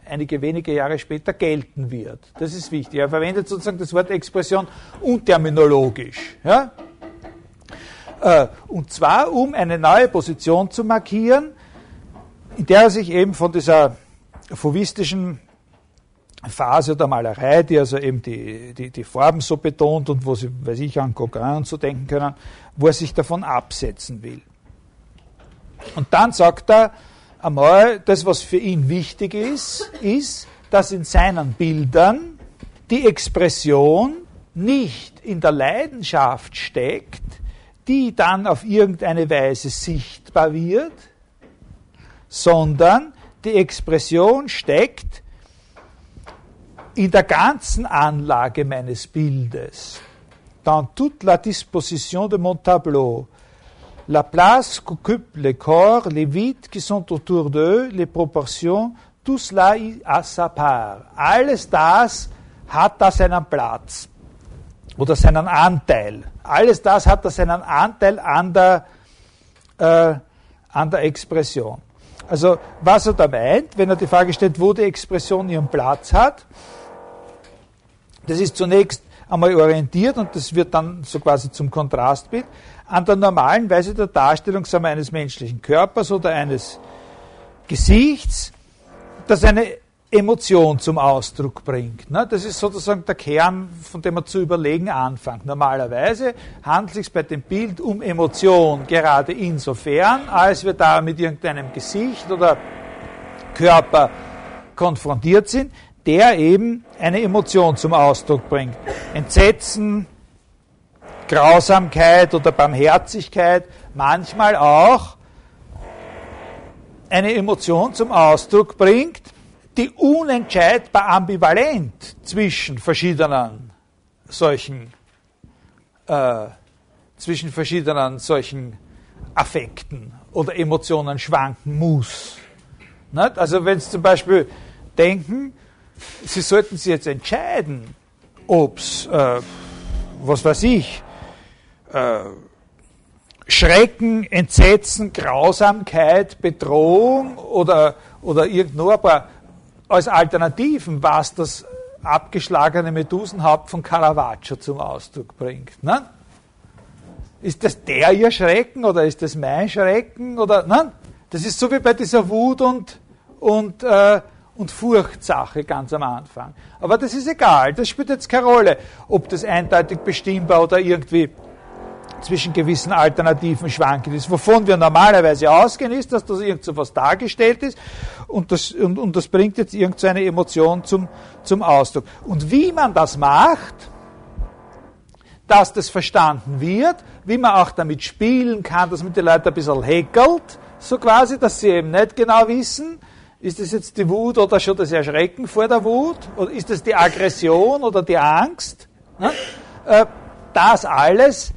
[SPEAKER 1] einige wenige Jahre später gelten wird. Das ist wichtig. Er verwendet sozusagen das Wort Expression unterminologisch. Ja? Äh, und zwar, um eine neue Position zu markieren, in der er sich eben von dieser fauvistischen Phase der Malerei, die also eben die, die, die Farben so betont und wo sie, weiß ich, an Gauguin und so denken können, wo er sich davon absetzen will. Und dann sagt er einmal, das, was für ihn wichtig ist, ist, dass in seinen Bildern die Expression nicht in der Leidenschaft steckt, die dann auf irgendeine Weise sichtbar wird, sondern die Expression steckt in der ganzen Anlage meines Bildes, dans toute la disposition de mon tableau, la place qu'occupent les corps, les vides qui sont autour d'eux, les proportions, tout cela a sa part. Alles das hat da seinen Platz oder seinen Anteil. Alles das hat da seinen Anteil an der, äh, an der Expression. Also was er da meint, wenn er die Frage stellt, wo die Expression ihren Platz hat, das ist zunächst einmal orientiert und das wird dann so quasi zum Kontrastbild an der normalen Weise der Darstellung sagen wir, eines menschlichen Körpers oder eines Gesichts, das eine Emotion zum Ausdruck bringt. Ne? Das ist sozusagen der Kern, von dem man zu überlegen anfängt. Normalerweise handelt es sich bei dem Bild um Emotion gerade insofern, als wir da mit irgendeinem Gesicht oder Körper konfrontiert sind, der eben eine Emotion zum Ausdruck bringt. Entsetzen, Grausamkeit oder Barmherzigkeit, manchmal auch eine Emotion zum Ausdruck bringt, die unentscheidbar ambivalent zwischen verschiedenen solchen, äh, zwischen verschiedenen solchen Affekten oder Emotionen schwanken muss. Also wenn Sie zum Beispiel denken, Sie sollten sich jetzt entscheiden, ob es, äh, was weiß ich, äh, Schrecken, Entsetzen, Grausamkeit, Bedrohung oder, oder irgendwo paar als Alternativen, was das abgeschlagene Medusenhaupt von Caravaggio zum Ausdruck bringt. Ne? Ist das der ihr Schrecken oder ist das mein Schrecken? Oder, ne? Das ist so wie bei dieser Wut und, und, äh, und Furchtsache ganz am Anfang. Aber das ist egal, das spielt jetzt keine Rolle, ob das eindeutig bestimmbar oder irgendwie zwischen gewissen Alternativen schwankend ist. Wovon wir normalerweise ausgehen, ist, dass das irgend so was dargestellt ist und das, und, und das bringt jetzt irgendeine so Emotion zum, zum Ausdruck. Und wie man das macht, dass das verstanden wird, wie man auch damit spielen kann, dass man die Leute ein bisschen häkelt, so quasi, dass sie eben nicht genau wissen, ist das jetzt die Wut oder schon das Erschrecken vor der Wut? Oder ist das die Aggression oder die Angst? Ne? Äh, das alles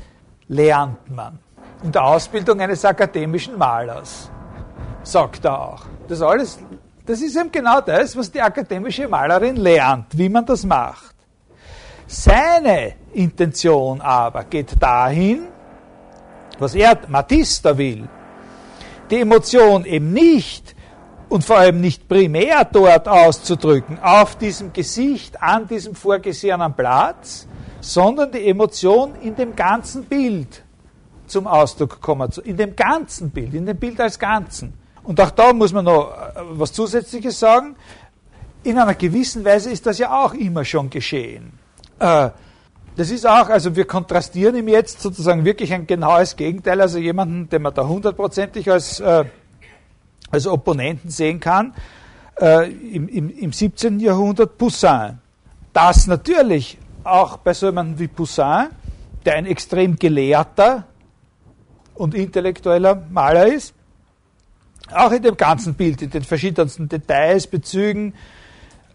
[SPEAKER 1] lernt man in der Ausbildung eines akademischen Malers, sagt er auch. Das alles, das ist eben genau das, was die akademische Malerin lernt, wie man das macht. Seine Intention aber geht dahin, Was er, Matisse, da will, die Emotion eben nicht und vor allem nicht primär dort auszudrücken, auf diesem Gesicht, an diesem vorgesehenen Platz, sondern die Emotion in dem ganzen Bild zum Ausdruck kommen, in dem ganzen Bild, in dem Bild als Ganzen. Und auch da muss man noch äh, was Zusätzliches sagen. In einer gewissen Weise ist das ja auch immer schon geschehen. Äh, das ist auch, also wir kontrastieren ihm jetzt sozusagen wirklich ein genaues Gegenteil, also jemanden, den man da hundertprozentig als, äh, als Opponenten sehen kann, im, im, im 17. Jahrhundert Poussin. Das natürlich auch bei so jemandem wie Poussin, der ein extrem gelehrter und intellektueller Maler ist, auch in dem ganzen Bild, in den verschiedensten Details, Bezügen,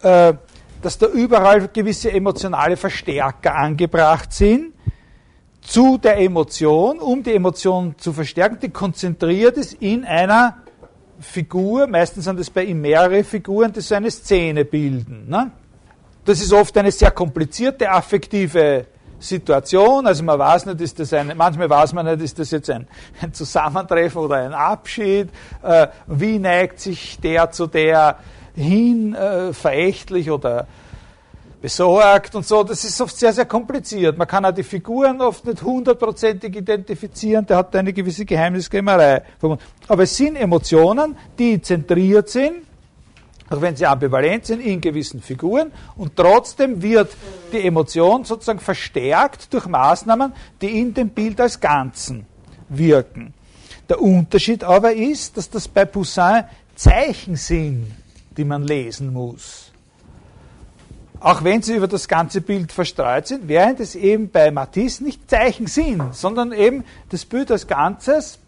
[SPEAKER 1] äh, dass da überall gewisse emotionale Verstärker angebracht sind zu der Emotion, um die Emotion zu verstärken, die konzentriert ist in einer Figur, meistens sind es bei ihm mehrere Figuren, die so eine Szene bilden. Ne? Das ist oft eine sehr komplizierte affektive Situation. Also man weiß nicht, ist das ein, manchmal weiß man nicht, ist das jetzt ein, ein Zusammentreffen oder ein Abschied. Äh, wie neigt sich der zu der hin, äh, verächtlich oder besorgt und so. Das ist oft sehr, sehr kompliziert. Man kann auch die Figuren oft nicht hundertprozentig identifizieren. Der hat eine gewisse Geheimniskrämerei. Aber es sind Emotionen, die zentriert sind auch wenn sie ambivalent sind in gewissen Figuren und trotzdem wird die Emotion sozusagen verstärkt durch Maßnahmen, die in dem Bild als Ganzen wirken. Der Unterschied aber ist, dass das bei Poussin Zeichen sind, die man lesen muss. Auch wenn sie über das ganze Bild verstreut sind, während es eben bei Matisse nicht Zeichen sind, sondern eben das Bild als Ganzes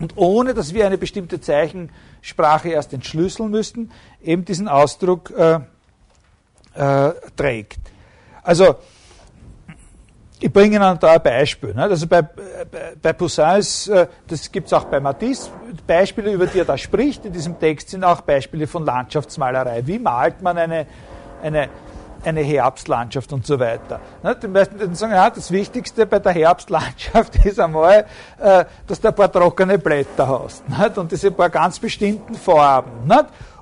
[SPEAKER 1] und ohne dass wir eine bestimmte Zeichensprache erst entschlüsseln müssten, eben diesen Ausdruck äh, äh, trägt. Also, ich bringe Ihnen da ein Beispiel. Ne? Also bei, bei, bei Poussin ist, äh, das gibt es auch bei Matisse, Beispiele, über die er da spricht, in diesem Text sind auch Beispiele von Landschaftsmalerei. Wie malt man eine, eine eine Herbstlandschaft und so weiter. Die meisten sagen, ja, das Wichtigste bei der Herbstlandschaft ist einmal, äh, dass du ein paar trockene Blätter hast und diese paar ganz bestimmten Farben.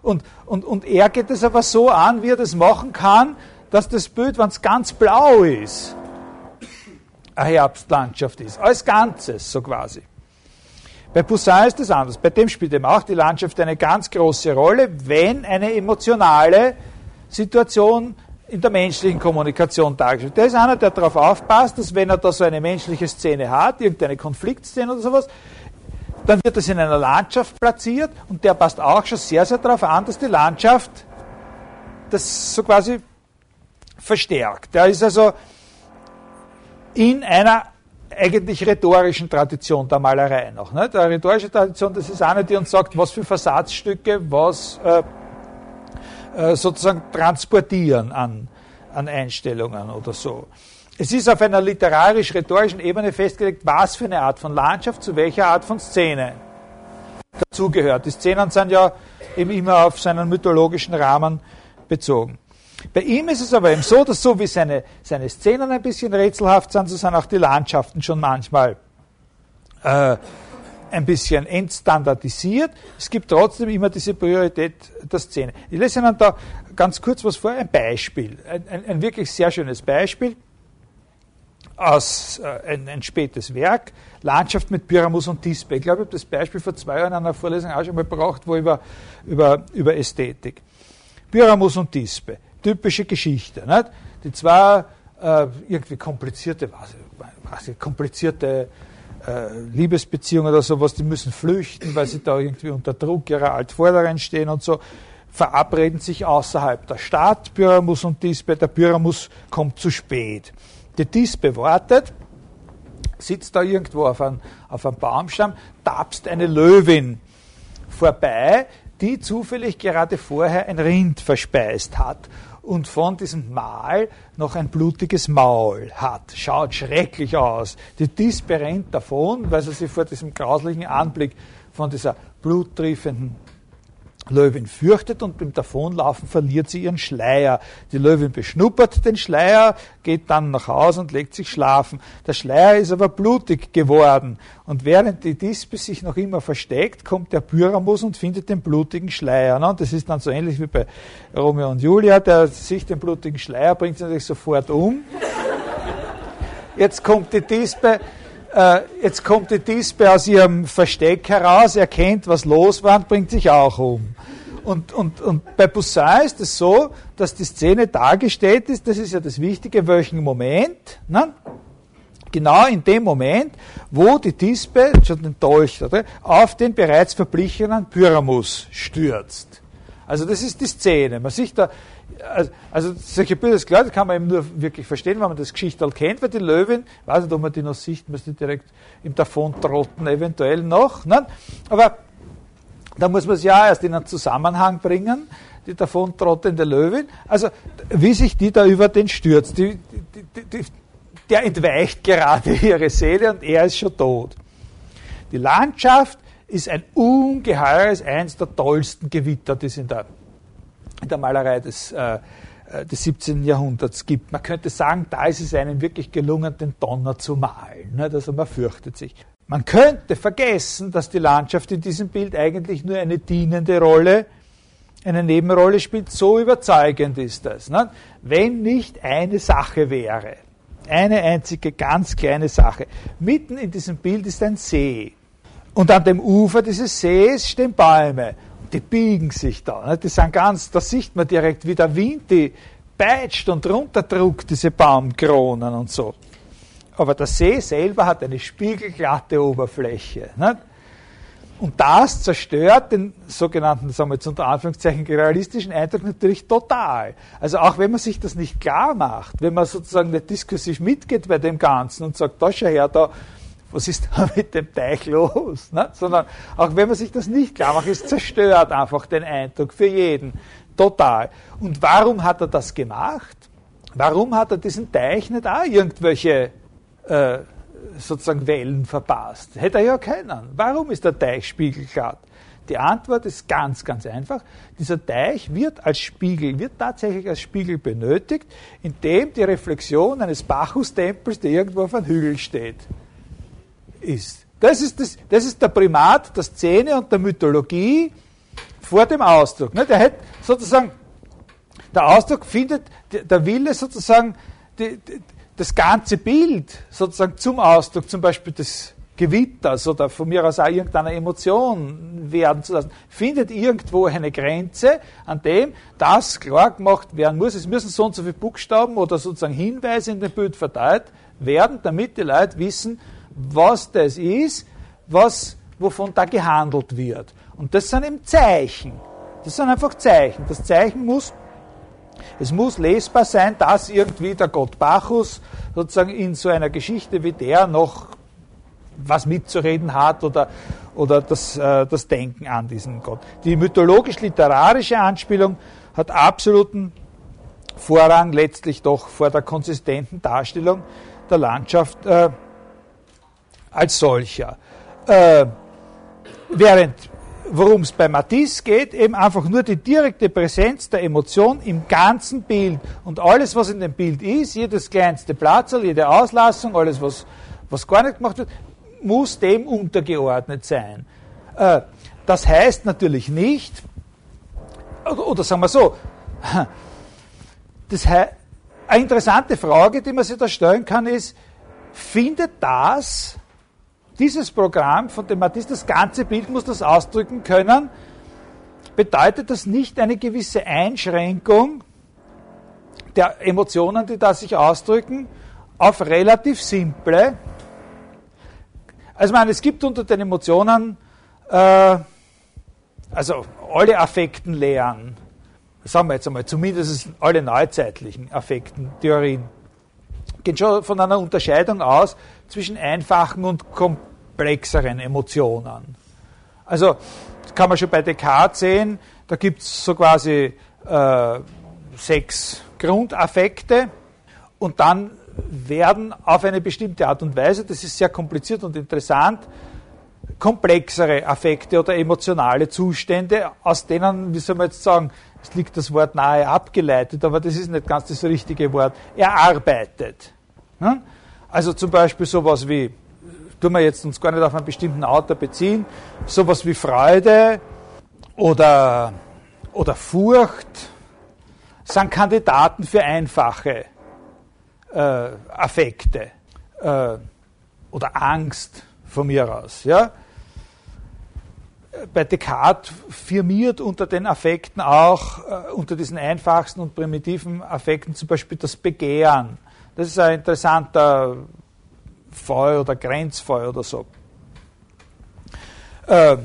[SPEAKER 1] Und, und, und er geht es aber so an, wie er das machen kann, dass das Bild, wenn es ganz blau ist, eine Herbstlandschaft ist. Als Ganzes, so quasi. Bei Poussin ist das anders. Bei dem spielt eben auch die Landschaft eine ganz große Rolle, wenn eine emotionale Situation in der menschlichen Kommunikation dargestellt. Der ist einer, der darauf aufpasst, dass wenn er da so eine menschliche Szene hat, irgendeine Konfliktszene oder sowas, dann wird das in einer Landschaft platziert und der passt auch schon sehr, sehr darauf an, dass die Landschaft das so quasi verstärkt. Der ist also in einer eigentlich rhetorischen Tradition der Malerei noch. Ne? Der rhetorische Tradition, das ist eine, die uns sagt, was für Versatzstücke, was äh, äh, sozusagen transportieren an, an Einstellungen oder so. Es ist auf einer literarisch-rhetorischen Ebene festgelegt, was für eine Art von Landschaft zu welcher Art von Szene dazugehört. Die Szenen sind ja eben immer auf seinen mythologischen Rahmen bezogen. Bei ihm ist es aber eben so, dass so wie seine, seine Szenen ein bisschen rätselhaft sind, so sind auch die Landschaften schon manchmal äh, ein bisschen entstandardisiert. Es gibt trotzdem immer diese Priorität der Szene. Ich lese Ihnen da ganz kurz was vor, ein Beispiel, ein, ein, ein wirklich sehr schönes Beispiel aus äh, ein, ein, spätes Werk, Landschaft mit Pyramus und Tispe. Ich glaube, ich habe das Beispiel vor zwei Jahren in einer Vorlesung auch schon mal gebraucht, wo über, über, über Ästhetik. Pyramus und Tispe, typische Geschichte. Nicht? Die zwei äh, irgendwie komplizierte, was, was, komplizierte Liebesbeziehungen oder sowas, die müssen flüchten, weil sie da irgendwie unter Druck ihrer Altvorderen stehen und so, verabreden sich außerhalb der Stadt, Pyramus und Dispe. Der Pyramus kommt zu spät. Die Dispe wartet, sitzt da irgendwo auf einem, auf einem Baumstamm, tapst eine Löwin vorbei, die zufällig gerade vorher ein Rind verspeist hat und von diesem Mal noch ein blutiges Maul hat. Schaut schrecklich aus. Die rennt davon, weil sie sich vor diesem grauslichen Anblick von dieser bluttriefenden Löwin fürchtet und beim Davonlaufen verliert sie ihren Schleier. Die Löwin beschnuppert den Schleier, geht dann nach Hause und legt sich schlafen. Der Schleier ist aber blutig geworden. Und während die Dispe sich noch immer versteckt, kommt der Pyramus und findet den blutigen Schleier. Das ist dann so ähnlich wie bei Romeo und Julia, der sich den blutigen Schleier bringt natürlich sofort um. Jetzt kommt die Dispe, jetzt kommt die Dispe aus ihrem Versteck heraus, erkennt, was los war und bringt sich auch um. Und, und, und bei Poussin ist es so, dass die Szene dargestellt ist, das ist ja das Wichtige, welchen Moment, ne? genau in dem Moment, wo die Dispe, schon Dolch, oder, auf den bereits verblichenen Pyramus stürzt. Also das ist die Szene. Man sieht da, also, also solche Bilder, ist klar, das kann man eben nur wirklich verstehen, wenn man das Geschichte kennt, weil die Löwin, weiß nicht, ob man die noch sieht, müsste direkt im Davontrotten eventuell noch, ne? aber da muss man es ja erst in einen Zusammenhang bringen, die davontrottende Löwin, also wie sich die da über den stürzt, die, die, die, der entweicht gerade ihre Seele und er ist schon tot. Die Landschaft ist ein ungeheures, eins der tollsten Gewitter, die es in der in der Malerei des, äh, äh des 17. Jahrhunderts gibt. Man könnte sagen, da ist es einem wirklich gelungen, den Donner zu malen. Ne? Also man fürchtet sich. Man könnte vergessen, dass die Landschaft in diesem Bild eigentlich nur eine dienende Rolle, eine Nebenrolle spielt. So überzeugend ist das. Ne? Wenn nicht eine Sache wäre, eine einzige ganz kleine Sache. Mitten in diesem Bild ist ein See. Und an dem Ufer dieses Sees stehen Bäume die biegen sich da. Ne? Die sind ganz, da sieht man direkt, wie der Wind die peitscht und runterdruckt, diese Baumkronen und so. Aber der See selber hat eine spiegelglatte Oberfläche. Ne? Und das zerstört den sogenannten, sagen wir jetzt unter Anführungszeichen, realistischen Eindruck natürlich total. Also auch wenn man sich das nicht klar macht, wenn man sozusagen nicht diskursiv mitgeht bei dem Ganzen und sagt, da schau her, da, was ist da mit dem Teich los? Ne? Sondern auch wenn man sich das nicht klar macht, es zerstört einfach den Eindruck für jeden total. Und warum hat er das gemacht? Warum hat er diesen Teich nicht auch irgendwelche äh, sozusagen Wellen verpasst? Hätte er ja keinen. Warum ist der Teich spiegelglatt? Die Antwort ist ganz, ganz einfach. Dieser Teich wird als Spiegel, wird tatsächlich als Spiegel benötigt, indem die Reflexion eines Bacchus-Tempels, der irgendwo auf einem Hügel steht, ist. Das ist, das, das ist der Primat der Szene und der Mythologie vor dem Ausdruck. Ne? Der hat sozusagen, der Ausdruck findet, der Wille sozusagen, die, die, das ganze Bild sozusagen zum Ausdruck, zum Beispiel des Gewitters oder von mir aus auch irgendeiner Emotion werden zu lassen, findet irgendwo eine Grenze, an dem das klar gemacht werden muss. Es müssen so und so viele Buchstaben oder sozusagen Hinweise in dem Bild verteilt werden, damit die Leute wissen, was das ist, was, wovon da gehandelt wird. Und das sind eben Zeichen. Das sind einfach Zeichen. Das Zeichen muss, es muss lesbar sein, dass irgendwie der Gott Bacchus sozusagen in so einer Geschichte wie der noch was mitzureden hat oder, oder das, äh, das Denken an diesen Gott. Die mythologisch-literarische Anspielung hat absoluten Vorrang letztlich doch vor der konsistenten Darstellung der Landschaft äh, als solcher. Äh, während, worum es bei Matisse geht, eben einfach nur die direkte Präsenz der Emotion im ganzen Bild. Und alles, was in dem Bild ist, jedes kleinste Platzl, jede Auslassung, alles, was, was gar nicht gemacht wird, muss dem untergeordnet sein. Äh, das heißt natürlich nicht, oder, oder sagen wir so, das eine interessante Frage, die man sich da stellen kann, ist, findet das dieses Programm von dem Matisse, das ganze Bild muss das ausdrücken können, bedeutet das nicht eine gewisse Einschränkung der Emotionen, die da sich ausdrücken, auf relativ simple. Also, ich meine, es gibt unter den Emotionen, äh, also alle Affektenlehren, sagen wir jetzt einmal, zumindest alle neuzeitlichen Affektentheorien, gehen schon von einer Unterscheidung aus zwischen einfachen und komplexeren Emotionen. Also das kann man schon bei Descartes sehen, da gibt es so quasi äh, sechs Grundaffekte und dann werden auf eine bestimmte Art und Weise, das ist sehr kompliziert und interessant, komplexere Affekte oder emotionale Zustände, aus denen, wie soll man jetzt sagen, es liegt das Wort nahe abgeleitet, aber das ist nicht ganz das richtige Wort, erarbeitet. Also zum Beispiel sowas wie, tun wir jetzt uns gar nicht auf einen bestimmten Autor beziehen, sowas wie Freude oder, oder Furcht sind Kandidaten für einfache äh, Affekte äh, oder Angst von mir aus. Ja? Bei Descartes firmiert unter den Affekten auch, äh, unter diesen einfachsten und primitiven Affekten zum Beispiel das Begehren. Das ist ein interessanter Fall oder Grenzfall oder so. Äh,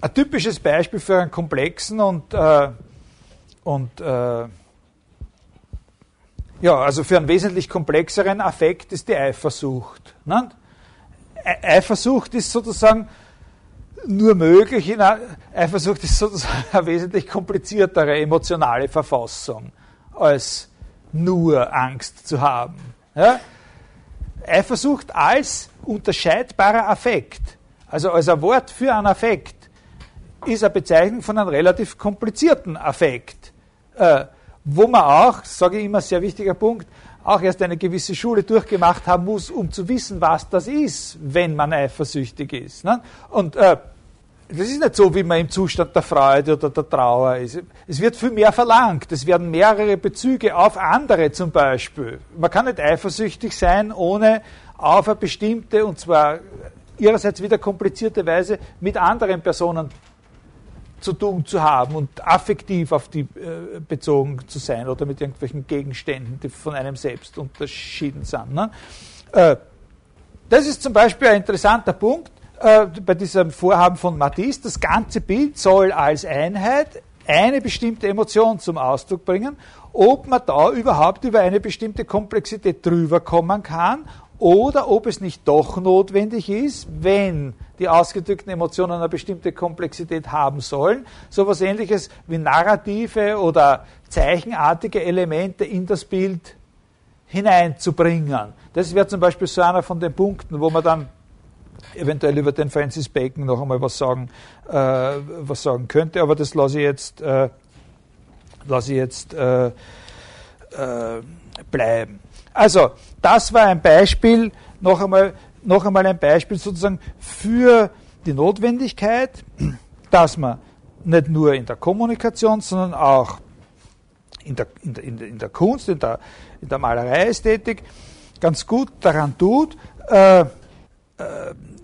[SPEAKER 1] ein typisches Beispiel für einen komplexen und, äh, und äh, ja, also für einen wesentlich komplexeren Affekt ist die Eifersucht. Ne? Eifersucht ist sozusagen nur möglich, Eifersucht ist sozusagen eine wesentlich kompliziertere emotionale Verfassung, als nur Angst zu haben. Ja? Eifersucht als unterscheidbarer Affekt, also als ein Wort für einen Affekt, ist eine Bezeichnung von einem relativ komplizierten Affekt. Äh, wo man auch, sage ich immer, sehr wichtiger Punkt, auch erst eine gewisse Schule durchgemacht haben muss, um zu wissen, was das ist, wenn man eifersüchtig ist. Ne? Und äh, das ist nicht so, wie man im Zustand der Freude oder der Trauer ist. Es wird viel mehr verlangt. Es werden mehrere Bezüge auf andere zum Beispiel. Man kann nicht eifersüchtig sein, ohne auf eine bestimmte, und zwar ihrerseits wieder komplizierte Weise mit anderen Personen zu tun zu haben und affektiv auf die äh, bezogen zu sein oder mit irgendwelchen Gegenständen, die von einem selbst unterschieden sind. Ne? Äh, das ist zum Beispiel ein interessanter Punkt äh, bei diesem Vorhaben von Matisse. Das ganze Bild soll als Einheit eine bestimmte Emotion zum Ausdruck bringen. Ob man da überhaupt über eine bestimmte Komplexität drüber kommen kann oder ob es nicht doch notwendig ist, wenn die ausgedrückten Emotionen eine bestimmte Komplexität haben sollen, so etwas ähnliches wie narrative oder zeichenartige Elemente in das Bild hineinzubringen. Das wäre zum Beispiel so einer von den Punkten, wo man dann eventuell über den Francis Bacon noch einmal was sagen, äh, was sagen könnte, aber das lasse ich jetzt, äh, lasse ich jetzt äh, äh bleiben. Also, das war ein Beispiel, noch einmal, noch einmal ein Beispiel sozusagen für die Notwendigkeit, dass man nicht nur in der Kommunikation, sondern auch in der, in der, in der Kunst, in der, in der Malereiästhetik ganz gut daran tut, äh, äh,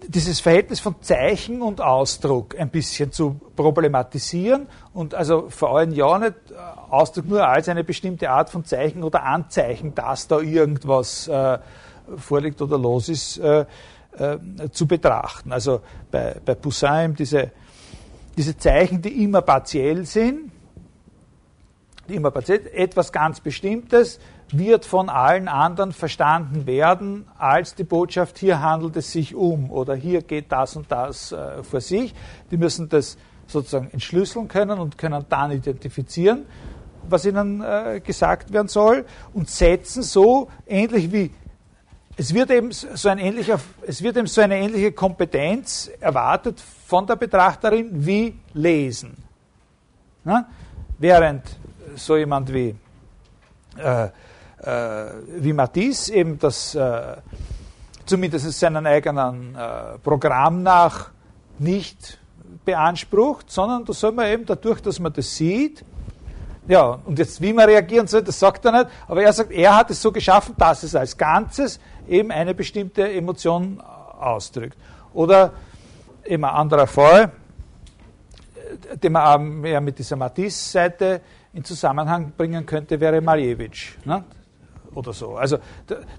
[SPEAKER 1] dieses Verhältnis von Zeichen und Ausdruck ein bisschen zu problematisieren und also vor allem ja nicht äh, Ausdruck nur als eine bestimmte Art von Zeichen oder Anzeichen, dass da irgendwas äh, vorliegt oder los ist, äh, äh, zu betrachten. Also bei, bei Poussin diese, diese Zeichen, die immer partiell sind, die immer partiell, etwas ganz Bestimmtes, wird von allen anderen verstanden werden als die Botschaft, hier handelt es sich um oder hier geht das und das äh, vor sich. Die müssen das sozusagen entschlüsseln können und können dann identifizieren, was ihnen äh, gesagt werden soll und setzen so ähnlich wie es wird eben so ein ähnlicher, es wird eben so eine ähnliche Kompetenz erwartet von der Betrachterin wie Lesen. Ja? Während so jemand wie äh, wie Matisse eben das äh, zumindest seinen eigenen äh, Programm nach nicht beansprucht, sondern da soll man eben dadurch, dass man das sieht, ja, und jetzt wie man reagieren soll, das sagt er nicht, aber er sagt, er hat es so geschaffen, dass es als Ganzes eben eine bestimmte Emotion ausdrückt. Oder eben ein anderer Fall, den man mehr mit dieser Matisse-Seite in Zusammenhang bringen könnte, wäre Maljewitsch. Ne? Oder so. Also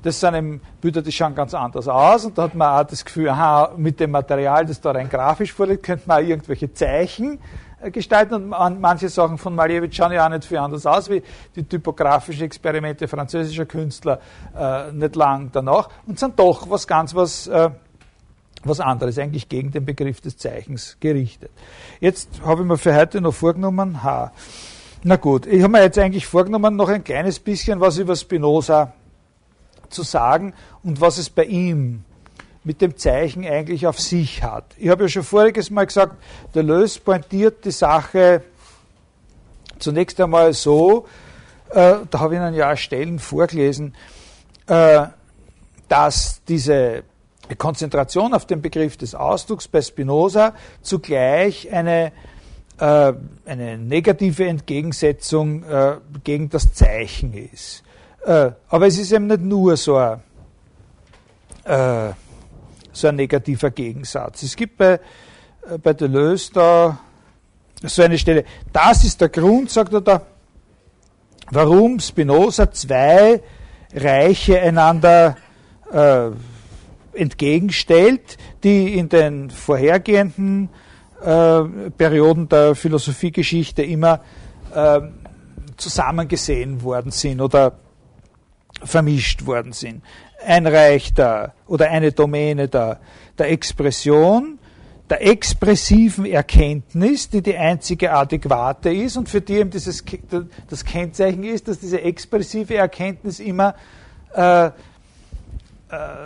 [SPEAKER 1] das sind eben Bilder, die schauen ganz anders aus und da hat man auch das Gefühl, aha, mit dem Material, das da rein grafisch vorliegt, könnte man auch irgendwelche Zeichen äh, gestalten und manche Sachen von Malevich schauen ja auch nicht viel anders aus wie die typografischen Experimente französischer Künstler äh, nicht lang danach und sind doch was ganz was äh, was anderes, eigentlich gegen den Begriff des Zeichens gerichtet. Jetzt habe ich mir für heute noch vorgenommen, ha, na gut, ich habe mir jetzt eigentlich vorgenommen, noch ein kleines bisschen was über Spinoza zu sagen und was es bei ihm mit dem Zeichen eigentlich auf sich hat. Ich habe ja schon voriges Mal gesagt, Deleuze pointiert die Sache zunächst einmal so, äh, da habe ich Ihnen ja Stellen vorgelesen, äh, dass diese Konzentration auf den Begriff des Ausdrucks bei Spinoza zugleich eine, eine negative Entgegensetzung äh, gegen das Zeichen ist. Äh, aber es ist eben nicht nur so ein, äh, so ein negativer Gegensatz. Es gibt bei, äh, bei Deleuze da so eine Stelle. Das ist der Grund, sagt er da, warum Spinoza zwei Reiche einander äh, entgegenstellt, die in den vorhergehenden äh, Perioden der Philosophiegeschichte immer äh, zusammengesehen worden sind oder vermischt worden sind. Ein Reich der, oder eine Domäne der, der Expression, der expressiven Erkenntnis, die die einzige adäquate ist und für die eben dieses, das Kennzeichen ist, dass diese expressive Erkenntnis immer äh, äh,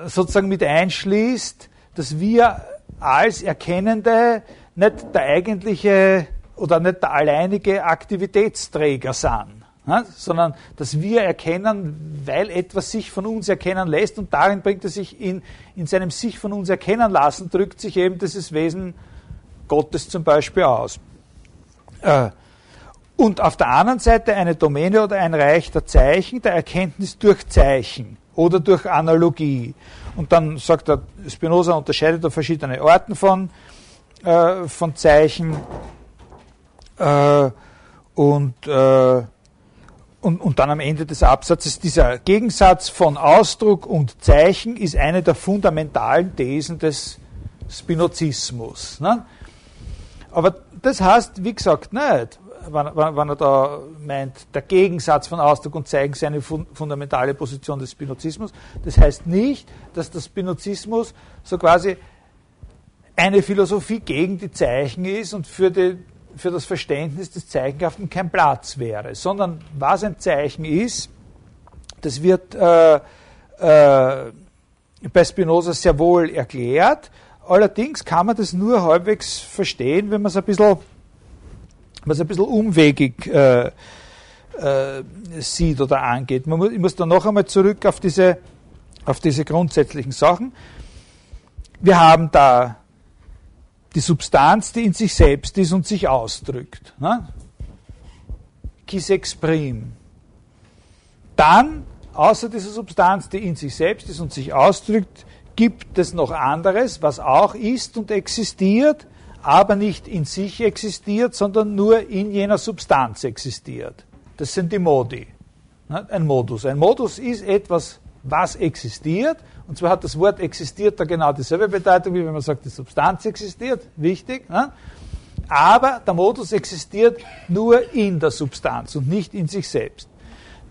[SPEAKER 1] sozusagen mit einschließt, dass wir als Erkennende nicht der eigentliche oder nicht der alleinige Aktivitätsträger sind ja, sondern dass wir erkennen, weil etwas sich von uns erkennen lässt und darin bringt es sich in, in seinem sich von uns erkennen lassen, drückt sich eben dieses Wesen Gottes zum Beispiel aus. Äh, und auf der anderen Seite eine Domäne oder ein Reich der Zeichen, der Erkenntnis durch Zeichen oder durch Analogie. Und dann sagt er, Spinoza unterscheidet da verschiedene Arten von, äh, von Zeichen. Äh, und äh, und, und dann am Ende des Absatzes, dieser Gegensatz von Ausdruck und Zeichen ist eine der fundamentalen Thesen des Spinozismus. Ne? Aber das heißt, wie gesagt, nicht, wenn, wenn, er da meint, der Gegensatz von Ausdruck und Zeichen sei eine fundamentale Position des Spinozismus. Das heißt nicht, dass der Spinozismus so quasi eine Philosophie gegen die Zeichen ist und für die für das Verständnis des Zeichenhaften kein Platz wäre, sondern was ein Zeichen ist, das wird äh, äh, bei Spinoza sehr wohl erklärt. Allerdings kann man das nur halbwegs verstehen, wenn man es ein bisschen, man ein bisschen umwegig äh, äh, sieht oder angeht. Man muss, ich muss da noch einmal zurück auf diese, auf diese grundsätzlichen Sachen. Wir haben da die Substanz, die in sich selbst ist und sich ausdrückt. Ne? S'exprime. Dann, außer dieser Substanz, die in sich selbst ist und sich ausdrückt, gibt es noch anderes, was auch ist und existiert, aber nicht in sich existiert, sondern nur in jener Substanz existiert. Das sind die Modi. Ne? Ein Modus. Ein Modus ist etwas, was existiert und zwar hat das Wort existiert da genau dieselbe Bedeutung, wie wenn man sagt, die Substanz existiert. Wichtig. Ne? Aber der Modus existiert nur in der Substanz und nicht in sich selbst.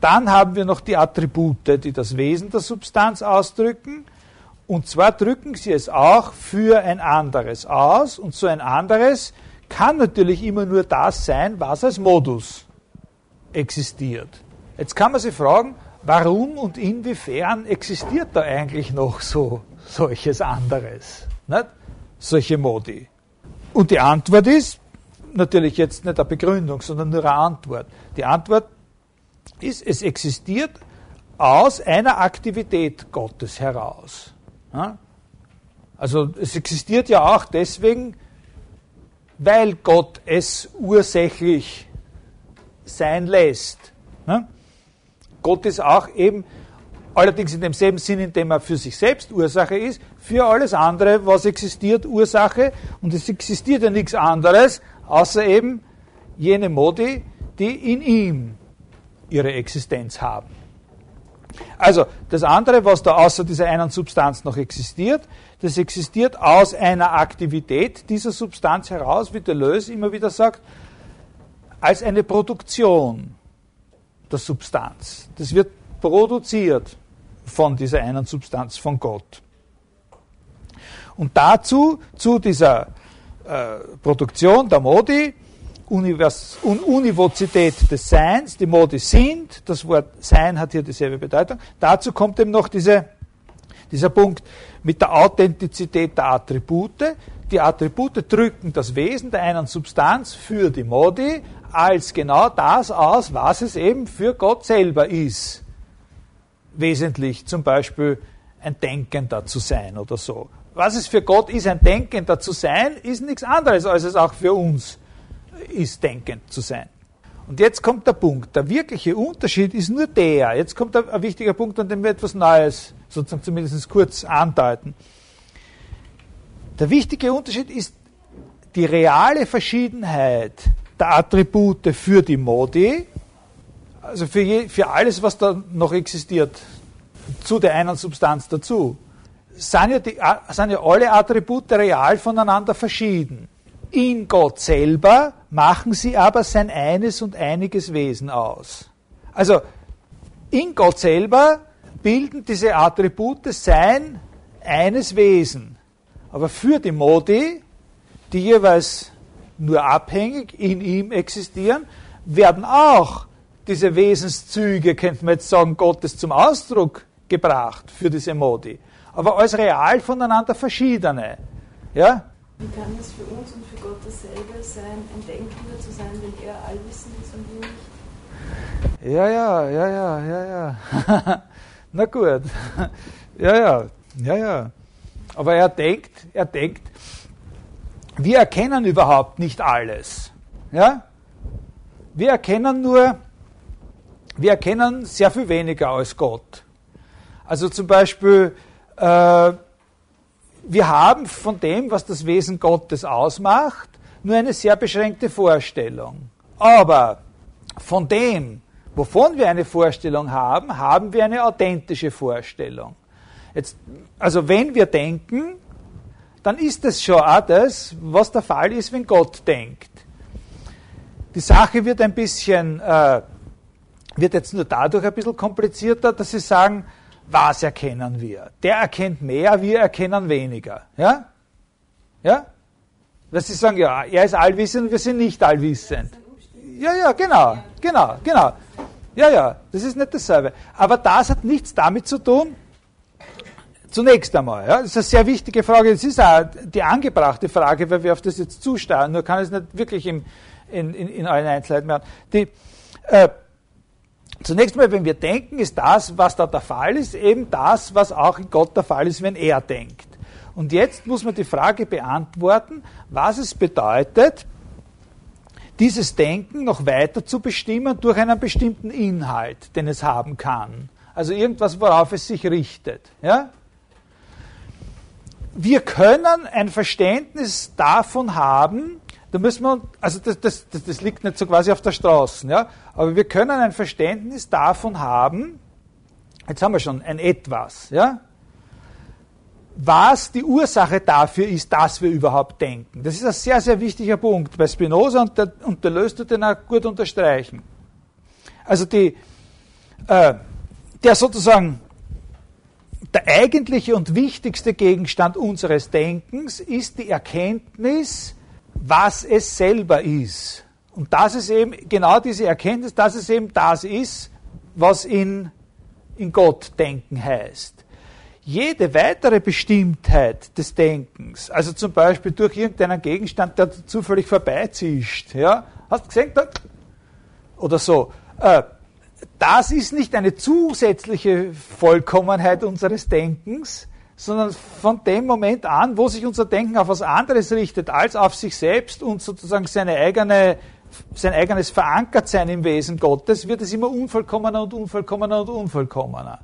[SPEAKER 1] Dann haben wir noch die Attribute, die das Wesen der Substanz ausdrücken. Und zwar drücken sie es auch für ein anderes aus. Und so ein anderes kann natürlich immer nur das sein, was als Modus existiert. Jetzt kann man sich fragen, warum und inwiefern existiert da eigentlich noch so solches anderes? Nicht? Solche Modi. Und die Antwort ist, natürlich jetzt nicht eine Begründung, sondern nur eine Antwort. Die Antwort ist, es existiert aus einer Aktivität Gottes heraus. Also es existiert ja auch deswegen, weil Gott es ursächlich sein lässt. Gott ist auch eben, allerdings in demselben Sinn, in dem er für sich selbst Ursache ist, für alles andere, was existiert, Ursache. Und es existiert ja nichts anderes, außer eben jene Modi, die in ihm ihre Existenz haben. Also das andere, was da außer dieser einen Substanz noch existiert, das existiert aus einer Aktivität dieser Substanz heraus, wie Deleuze immer wieder sagt, als eine Produktion der Substanz. Das wird produziert von dieser einen Substanz, von Gott. Und dazu, zu dieser äh, Produktion der Modi, Univers Univozität des Seins, die Modi sind, das Wort Sein hat hier dieselbe Bedeutung, dazu kommt eben noch diese, Dieser Punkt mit der Authentizität der Attribute. Die Attribute drücken das Wesen der einen Substanz für die Modi als genau das aus, was es eben für Gott selber ist. Wesentlich zum Beispiel ein Denkender zu sein oder so. Was es für Gott ist, ein Denkender zu sein, ist nichts anderes, als es auch für uns ist, denkend zu sein. Und jetzt kommt der Punkt. Der wirkliche Unterschied ist nur der. Jetzt kommt ein wichtiger Punkt, an dem wir etwas Neues sozusagen zumindest kurz andeuten. Der wichtige Unterschied ist die reale Verschiedenheit der Attribute für die Modi, also für, je, für alles, was da noch existiert, zu der einen Substanz dazu, sind ja, die, sind ja alle Attribute real voneinander verschieden. In Gott selber machen sie aber sein eines und einiges Wesen aus. Also in Gott selber bilden diese Attribute sein eines Wesen. Aber für die Modi, die jeweils nur abhängig in ihm existieren, werden auch diese Wesenszüge, könnte man jetzt sagen, Gottes zum Ausdruck gebracht für diese Modi. Aber als real voneinander verschiedene. Ja?
[SPEAKER 2] Wie kann es für uns und für Gott dasselbe sein, ein Denkender zu sein, wenn er allwissend ist und wir nicht?
[SPEAKER 1] Ja, ja, ja, ja, ja, ja. Na gut. Ja, ja, ja, ja. Aber er denkt, er denkt, wir erkennen überhaupt nicht alles. Ja? Wir erkennen nur, wir erkennen sehr viel weniger als Gott. Also zum Beispiel, äh, wir haben von dem, was das Wesen Gottes ausmacht, nur eine sehr beschränkte Vorstellung. Aber von dem, wovon wir eine Vorstellung haben, haben wir eine authentische Vorstellung. Jetzt, also wenn wir denken, dann ist es schon auch das, was der Fall ist, wenn Gott denkt. Die Sache wird ein bisschen, äh, wird jetzt nur dadurch ein bisschen komplizierter, dass Sie sagen, was erkennen wir? Der erkennt mehr, wir erkennen weniger. Ja? Ja? Dass sie sagen, ja, er ist allwissend, wir sind nicht allwissend. Ja, ja, genau, genau, genau. Ja, ja, das ist nicht dasselbe. Aber das hat nichts damit zu tun, zunächst einmal. Ja, das ist eine sehr wichtige Frage. Das ist auch die angebrachte Frage, weil wir auf das jetzt zusteuern. Nur kann es nicht wirklich im, in, in, in allen Einzelheiten werden. Die, äh, Zunächst mal, wenn wir denken, ist das, was da der Fall ist, eben das, was auch in Gott der Fall ist, wenn er denkt. Und jetzt muss man die Frage beantworten, was es bedeutet, dieses Denken noch weiter zu bestimmen durch einen bestimmten Inhalt, den es haben kann. Also irgendwas, worauf es sich richtet. Ja? Wir können ein Verständnis davon haben, da müssen wir, also das, das, das, das liegt nicht so quasi auf der Straße, ja, aber wir können ein Verständnis davon haben, jetzt haben wir schon ein Etwas, ja, was die Ursache dafür ist, dass wir überhaupt denken. Das ist ein sehr, sehr wichtiger Punkt bei Spinoza und der, und der löst den auch gut unterstreichen. Also die, äh, der sozusagen der eigentliche und wichtigste Gegenstand unseres Denkens ist die Erkenntnis, was es selber ist. Und das ist eben genau diese Erkenntnis, dass es eben das ist, was in, in Gott denken heißt. Jede weitere Bestimmtheit des Denkens, also zum Beispiel durch irgendeinen Gegenstand, der zufällig vorbeizischt, ja, hast du gesehen, oder so, äh, das ist nicht eine zusätzliche Vollkommenheit unseres Denkens, sondern von dem Moment an, wo sich unser Denken auf was anderes richtet als auf sich selbst und sozusagen seine eigene, sein eigenes Verankertsein im Wesen Gottes, wird es immer unvollkommener und unvollkommener und unvollkommener.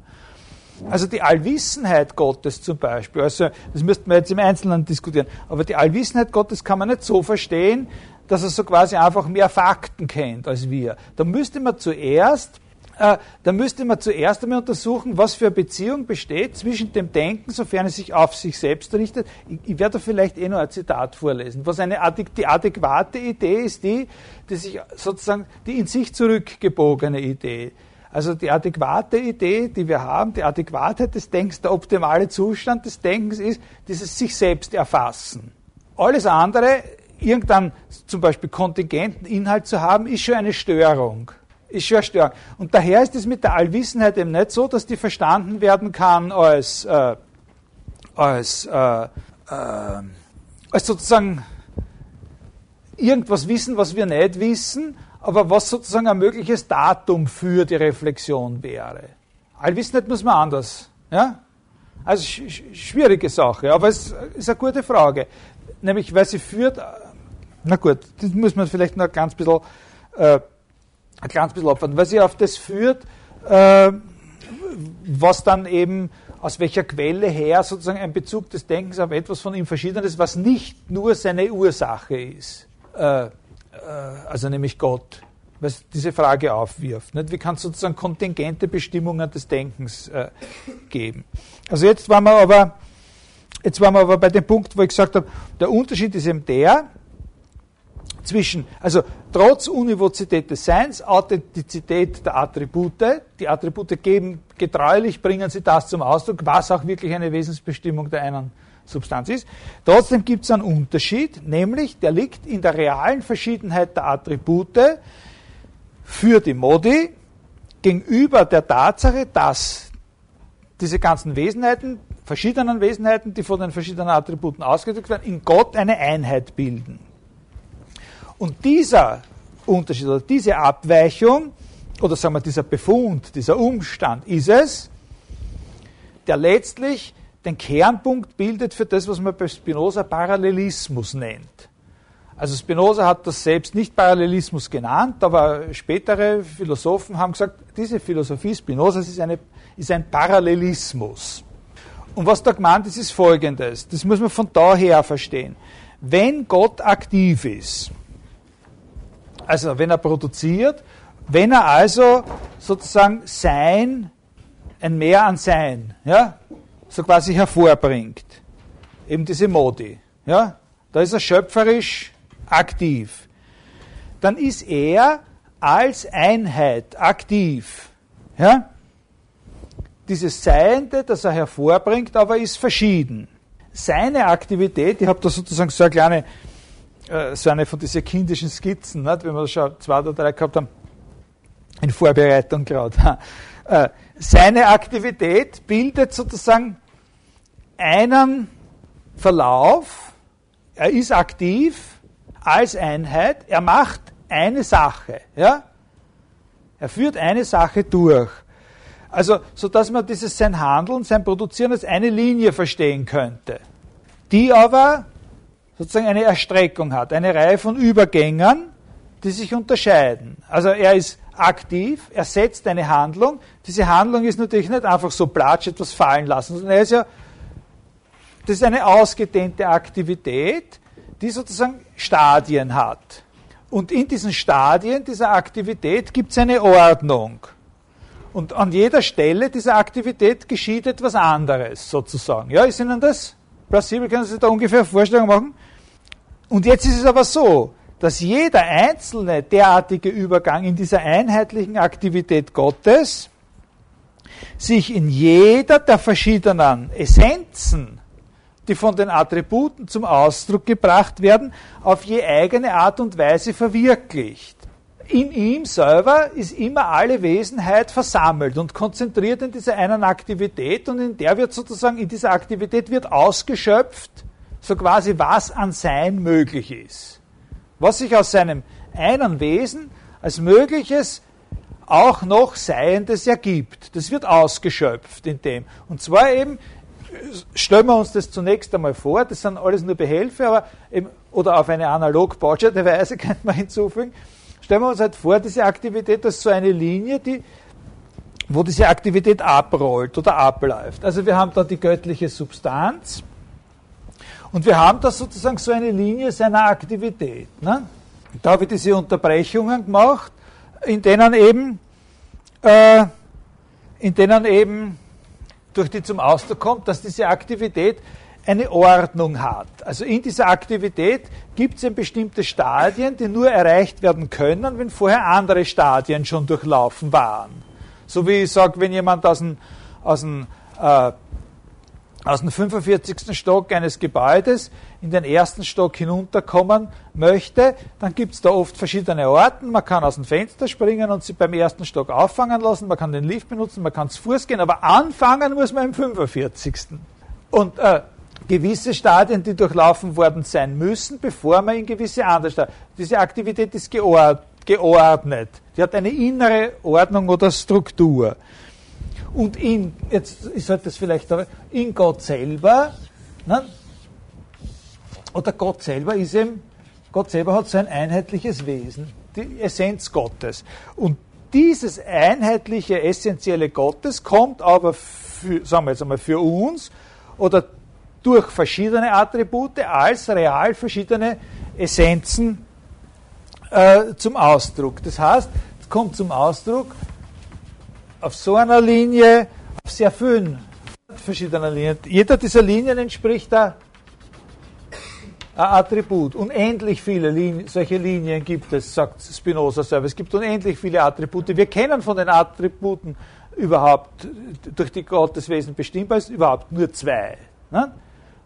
[SPEAKER 1] Also die Allwissenheit Gottes zum Beispiel, also das müssten wir jetzt im Einzelnen diskutieren, aber die Allwissenheit Gottes kann man nicht so verstehen, dass er so quasi einfach mehr Fakten kennt als wir. Da müsste man zuerst äh, da müsste man zuerst einmal untersuchen, was für eine Beziehung besteht zwischen dem Denken, sofern es sich auf sich selbst richtet. Ich, ich werde da vielleicht eh noch ein Zitat vorlesen. Was eine die adäquate Idee ist, die, die sich sozusagen die in sich zurückgebogene Idee. Also die adäquate Idee, die wir haben, die Adäquatheit des Denkens, der optimale Zustand des Denkens ist dieses sich selbst erfassen. Alles andere, irgendeinen zum Beispiel kontingenten Inhalt zu haben, ist schon eine Störung ist schon Störung. Und daher ist es mit der Allwissenheit eben nicht so, dass die verstanden werden kann als, äh, als, äh, äh, als sozusagen irgendwas wissen, was wir nicht wissen, aber was sozusagen ein mögliches Datum für die Reflexion wäre. Allwissenheit muss man anders. Ja? Also sch schwierige Sache, aber es ist eine gute Frage. Nämlich, weil sie führt, na gut, das muss man vielleicht noch ganz bisschen, äh, ein ganz bisschen opfern, weil sie auf das führt, äh, was dann eben aus welcher Quelle her sozusagen ein Bezug des Denkens auf etwas von ihm Verschiedenes, was nicht nur seine Ursache ist, äh, äh, also nämlich Gott, was diese Frage aufwirft. Nicht? Wie kann es sozusagen kontingente Bestimmungen des Denkens äh, geben? Also jetzt waren wir aber, jetzt waren wir aber bei dem Punkt, wo ich gesagt habe, der Unterschied ist eben der, zwischen, also trotz Univozität des Seins, Authentizität der Attribute, die Attribute geben, getreulich bringen sie das zum Ausdruck, was auch wirklich eine Wesensbestimmung der einen Substanz ist. Trotzdem gibt es einen Unterschied, nämlich der liegt in der realen Verschiedenheit der Attribute für die Modi gegenüber der Tatsache, dass diese ganzen Wesenheiten, verschiedenen Wesenheiten, die von den verschiedenen Attributen ausgedrückt werden, in Gott eine Einheit bilden. Und dieser Unterschied oder diese Abweichung, oder sagen wir dieser Befund, dieser Umstand ist es, der letztlich den Kernpunkt bildet für das, was man bei Spinoza Parallelismus nennt. Also Spinoza hat das selbst nicht Parallelismus genannt, aber spätere Philosophen haben gesagt, diese Philosophie Spinozas ist, eine, ist ein Parallelismus. Und was da gemeint ist, ist folgendes, das muss man von daher verstehen. Wenn Gott aktiv ist, also wenn er produziert, wenn er also sozusagen Sein, ein Mehr an Sein, ja, so quasi hervorbringt, eben diese Modi, ja, da ist er schöpferisch aktiv, dann ist er als Einheit aktiv, ja, dieses Seiende, das er hervorbringt, aber ist verschieden. Seine Aktivität, ich habe da sozusagen so eine kleine äh, so eine von diesen kindischen Skizzen, nicht? wenn wir schon zwei oder drei gehabt haben, in Vorbereitung gerade. Äh, seine Aktivität bildet sozusagen einen Verlauf, er ist aktiv als Einheit, er macht eine Sache, ja? Er führt eine Sache durch. Also, so dass man dieses sein Handeln, sein Produzieren als eine Linie verstehen könnte, die aber sozusagen eine Erstreckung hat, eine Reihe von Übergängern, die sich unterscheiden. Also er ist aktiv, er setzt eine Handlung. Diese Handlung ist natürlich nicht einfach so platsch etwas fallen lassen, sondern er ist ja, das ist eine ausgedehnte Aktivität, die sozusagen Stadien hat. Und in diesen Stadien dieser Aktivität gibt es eine Ordnung. Und an jeder Stelle dieser Aktivität geschieht etwas anderes, sozusagen. Ja, ist Ihnen das plausibel? Können Sie sich da ungefähr Vorstellung machen? Und jetzt ist es aber so, dass jeder einzelne derartige Übergang in dieser einheitlichen Aktivität Gottes sich in jeder der verschiedenen Essenzen, die von den Attributen zum Ausdruck gebracht werden, auf je eigene Art und Weise verwirklicht. In ihm selber ist immer alle Wesenheit versammelt und konzentriert in dieser einen Aktivität und in der wird sozusagen, in dieser Aktivität wird ausgeschöpft, so quasi was an Sein möglich ist. Was sich aus seinem einen Wesen als Mögliches auch noch Seiendes ergibt. Das wird ausgeschöpft in dem. Und zwar eben, stellen wir uns das zunächst einmal vor, das sind alles nur Behelfe, aber eben, oder auf eine analog bautscherte Weise könnte man hinzufügen, stellen wir uns halt vor, diese Aktivität als so eine Linie, die, wo diese Aktivität abrollt oder abläuft. Also wir haben da die göttliche Substanz, und wir haben da sozusagen so eine Linie seiner Aktivität. Ne? Da ich diese Unterbrechungen gemacht, in denen eben, äh, in denen eben durch die zum Ausdruck kommt, dass diese Aktivität eine Ordnung hat. Also in dieser Aktivität gibt es bestimmte Stadien, die nur erreicht werden können, wenn vorher andere Stadien schon durchlaufen waren. So wie ich sage, wenn jemand aus dem, aus dem äh, aus dem 45. Stock eines Gebäudes in den ersten Stock hinunterkommen möchte, dann gibt es da oft verschiedene Orten. Man kann aus dem Fenster springen und sie beim ersten Stock auffangen lassen, man kann den Lift benutzen, man kann zu Fuß gehen, aber anfangen muss man im 45. Und äh, gewisse Stadien, die durchlaufen worden sein müssen, bevor man in gewisse andere Stadien. Diese Aktivität ist geordnet. Die hat eine innere Ordnung oder Struktur. Und in, jetzt ist halt vielleicht in Gott selber, ne? oder Gott selber ist eben, Gott selber hat so ein einheitliches Wesen, die Essenz Gottes. Und dieses einheitliche, essentielle Gottes kommt aber, für, sagen wir jetzt einmal, für uns oder durch verschiedene Attribute als real verschiedene Essenzen äh, zum Ausdruck. Das heißt, es kommt zum Ausdruck auf so einer Linie, auf sehr vielen verschiedenen Linien. Jeder dieser Linien entspricht da ein Attribut. Unendlich viele Linien, solche Linien gibt es, sagt Spinoza selber. Es gibt unendlich viele Attribute. Wir kennen von den Attributen überhaupt durch die Gotteswesen bestimmbar ist überhaupt nur zwei. Ne?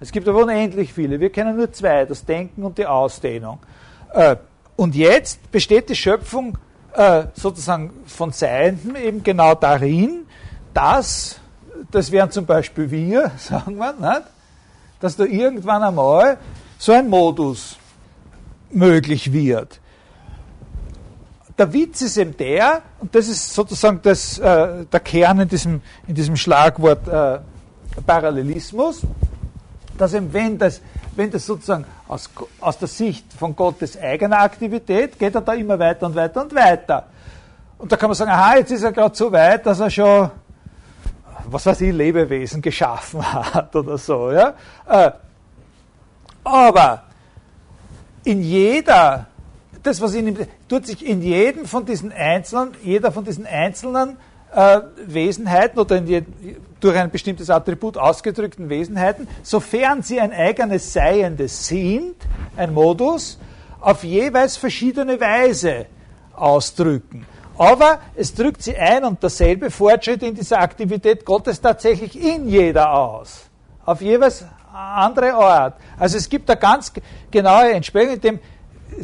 [SPEAKER 1] Es gibt aber unendlich viele. Wir kennen nur zwei, das Denken und die Ausdehnung. Äh, und jetzt besteht die Schöpfung äh, sozusagen von Seienden eben genau darin, dass, das wären zum Beispiel wir, sagen wir, nicht? dass da irgendwann einmal so ein Modus möglich wird. Der Witz ist eben der, und das ist sozusagen das, äh, der Kern in diesem, in diesem Schlagwort äh, Parallelismus, dass eben, wenn das, wenn das sozusagen aus, aus der Sicht von Gottes eigener Aktivität, geht er da immer weiter und weiter und weiter. Und da kann man sagen, aha, jetzt ist er gerade so weit, dass er schon, was weiß ich, Lebewesen geschaffen hat oder so. Ja? Äh, aber in jeder, das was in ihm, tut sich in jedem von diesen einzelnen, jeder von diesen einzelnen äh, Wesenheiten oder je, durch ein bestimmtes Attribut ausgedrückten Wesenheiten, sofern sie ein eigenes Seiendes sind, ein Modus, auf jeweils verschiedene Weise ausdrücken. Aber es drückt sie ein und derselbe Fortschritt in dieser Aktivität Gottes tatsächlich in jeder aus. Auf jeweils andere Art. Also es gibt da ganz genaue Entsprechung, in dem,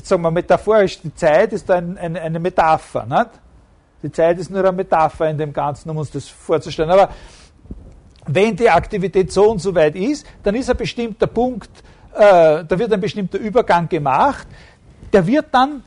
[SPEAKER 1] sagen wir metaphorisch, die Zeit ist ein, ein, eine Metapher. Nicht? Die Zeit ist nur eine Metapher in dem Ganzen, um uns das vorzustellen. Aber wenn die Aktivität so und so weit ist, dann ist ein bestimmter Punkt, äh, da wird ein bestimmter Übergang gemacht, der wird dann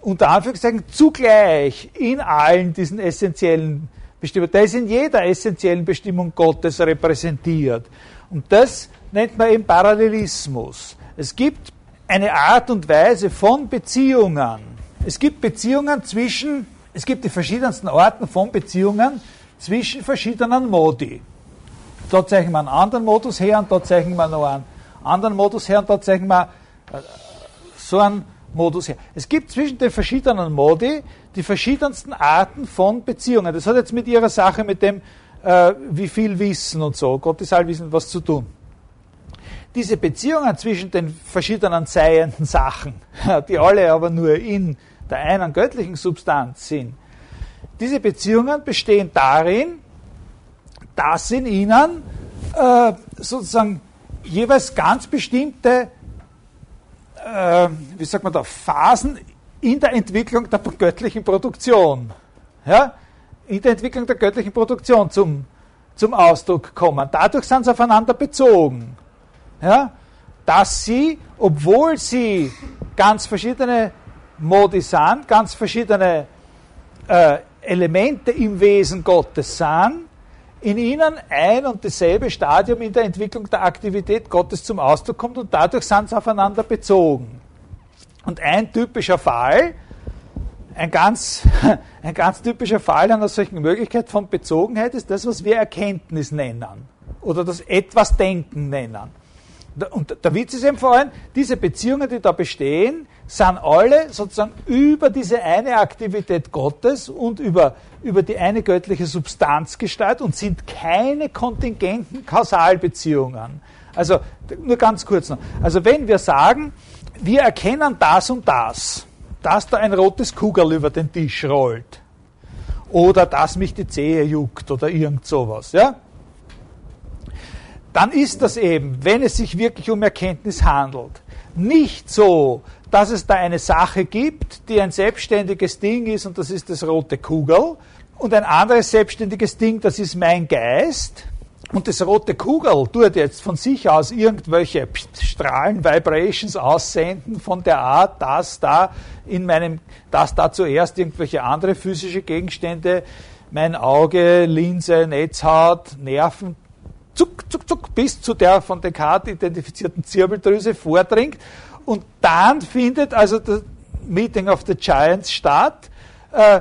[SPEAKER 1] unter Anführungszeichen zugleich in allen diesen essentiellen Bestimmungen, der ist in jeder essentiellen Bestimmung Gottes repräsentiert. Und das nennt man eben Parallelismus. Es gibt eine Art und Weise von Beziehungen. Es gibt Beziehungen zwischen es gibt die verschiedensten Arten von Beziehungen zwischen verschiedenen Modi. Da zeichnen wir einen anderen Modus her und da zeichnen wir noch einen anderen Modus her und da zeichnen wir äh, so einen Modus her. Es gibt zwischen den verschiedenen Modi die verschiedensten Arten von Beziehungen. Das hat jetzt mit ihrer Sache, mit dem, äh, wie viel Wissen und so, Gottes Allwissen, was zu tun. Diese Beziehungen zwischen den verschiedenen seienden Sachen, die alle aber nur in der einen göttlichen Substanz sind, diese Beziehungen bestehen darin, dass in ihnen äh, sozusagen jeweils ganz bestimmte, äh, wie sagt man da, Phasen in der Entwicklung der göttlichen Produktion, ja, in der Entwicklung der göttlichen Produktion zum, zum Ausdruck kommen. Dadurch sind sie aufeinander bezogen. Ja, dass sie, obwohl sie ganz verschiedene Modi sind, ganz verschiedene äh, Elemente im Wesen Gottes sind, in ihnen ein und dasselbe Stadium in der Entwicklung der Aktivität Gottes zum Ausdruck kommt und dadurch sind sie aufeinander bezogen. Und ein typischer Fall, ein ganz, ein ganz typischer Fall einer solchen Möglichkeit von Bezogenheit ist das, was wir Erkenntnis nennen oder das etwas Denken nennen. Und der Witz ist eben vor allem, diese Beziehungen, die da bestehen, sind alle sozusagen über diese eine Aktivität Gottes und über, über die eine göttliche Substanz gestaltet und sind keine kontingenten Kausalbeziehungen. Also nur ganz kurz noch. Also wenn wir sagen, wir erkennen das und das, dass da ein rotes Kugel über den Tisch rollt oder dass mich die Zehe juckt oder irgend sowas, ja? Dann ist das eben, wenn es sich wirklich um Erkenntnis handelt, nicht so, dass es da eine Sache gibt, die ein selbstständiges Ding ist und das ist das rote Kugel und ein anderes selbstständiges Ding, das ist mein Geist und das rote Kugel tut jetzt von sich aus irgendwelche Strahlen, Vibrations aussenden von der Art, dass da in meinem, dass da zuerst irgendwelche andere physische Gegenstände, mein Auge, Linse, Netzhaut, Nerven, zuck, zuck, zuck, bis zu der von Descartes identifizierten Zirbeldrüse vordringt. Und dann findet also das Meeting of the Giants statt. Äh,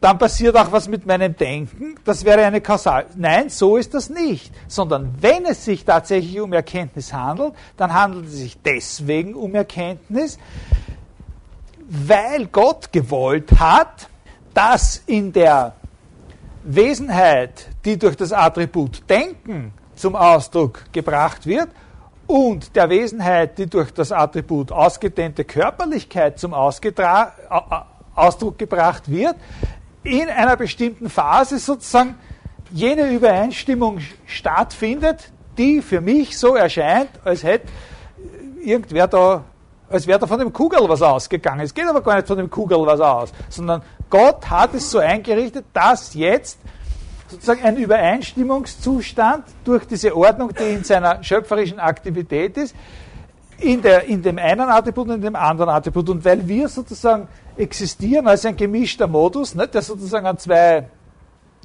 [SPEAKER 1] dann passiert auch was mit meinem Denken. Das wäre eine Kausal. Nein, so ist das nicht. Sondern wenn es sich tatsächlich um Erkenntnis handelt, dann handelt es sich deswegen um Erkenntnis, weil Gott gewollt hat, dass in der Wesenheit, die durch das Attribut Denken zum Ausdruck gebracht wird, und der Wesenheit, die durch das Attribut ausgedehnte Körperlichkeit zum Ausgetra Ausdruck gebracht wird, in einer bestimmten Phase sozusagen jene Übereinstimmung stattfindet, die für mich so erscheint, als hätte irgendwer da, als wäre da von dem Kugel was ausgegangen. Es geht aber gar nicht von dem Kugel was aus, sondern Gott hat es so eingerichtet, dass jetzt sozusagen ein Übereinstimmungszustand durch diese Ordnung, die in seiner schöpferischen Aktivität ist, in, der, in dem einen Attribut und in dem anderen Attribut. Und weil wir sozusagen existieren als ein gemischter Modus, nicht, der sozusagen an zwei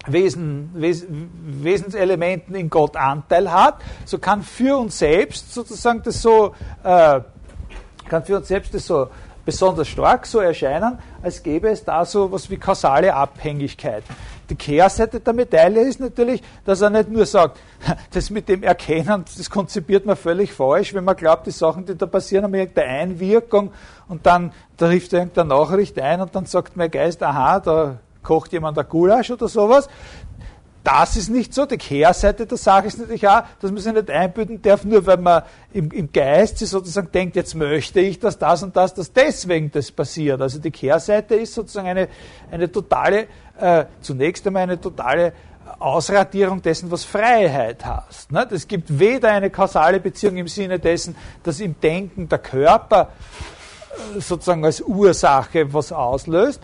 [SPEAKER 1] Wesen, Wes, Wesenselementen in Gott Anteil hat, so kann für uns selbst sozusagen das so, äh, kann für uns selbst das so besonders stark so erscheinen, als gäbe es da so was wie kausale Abhängigkeiten. Die Kehrseite der Medaille ist natürlich, dass er nicht nur sagt, das mit dem Erkennen, das konzipiert man völlig falsch, wenn man glaubt, die Sachen, die da passieren, haben irgendeine Einwirkung und dann trifft irgendeine Nachricht ein und dann sagt mein Geist, aha, da kocht jemand ein Gulasch oder sowas. Das ist nicht so. Die Kehrseite der Sache ist natürlich auch, dass man sich nicht einbilden darf, nur weil man im, im Geist sich sozusagen denkt, jetzt möchte ich, dass das und das, dass deswegen das passiert. Also die Kehrseite ist sozusagen eine, eine totale, äh, zunächst einmal eine totale Ausradierung dessen, was Freiheit heißt. Ne? Es gibt weder eine kausale Beziehung im Sinne dessen, dass im Denken der Körper äh, sozusagen als Ursache was auslöst,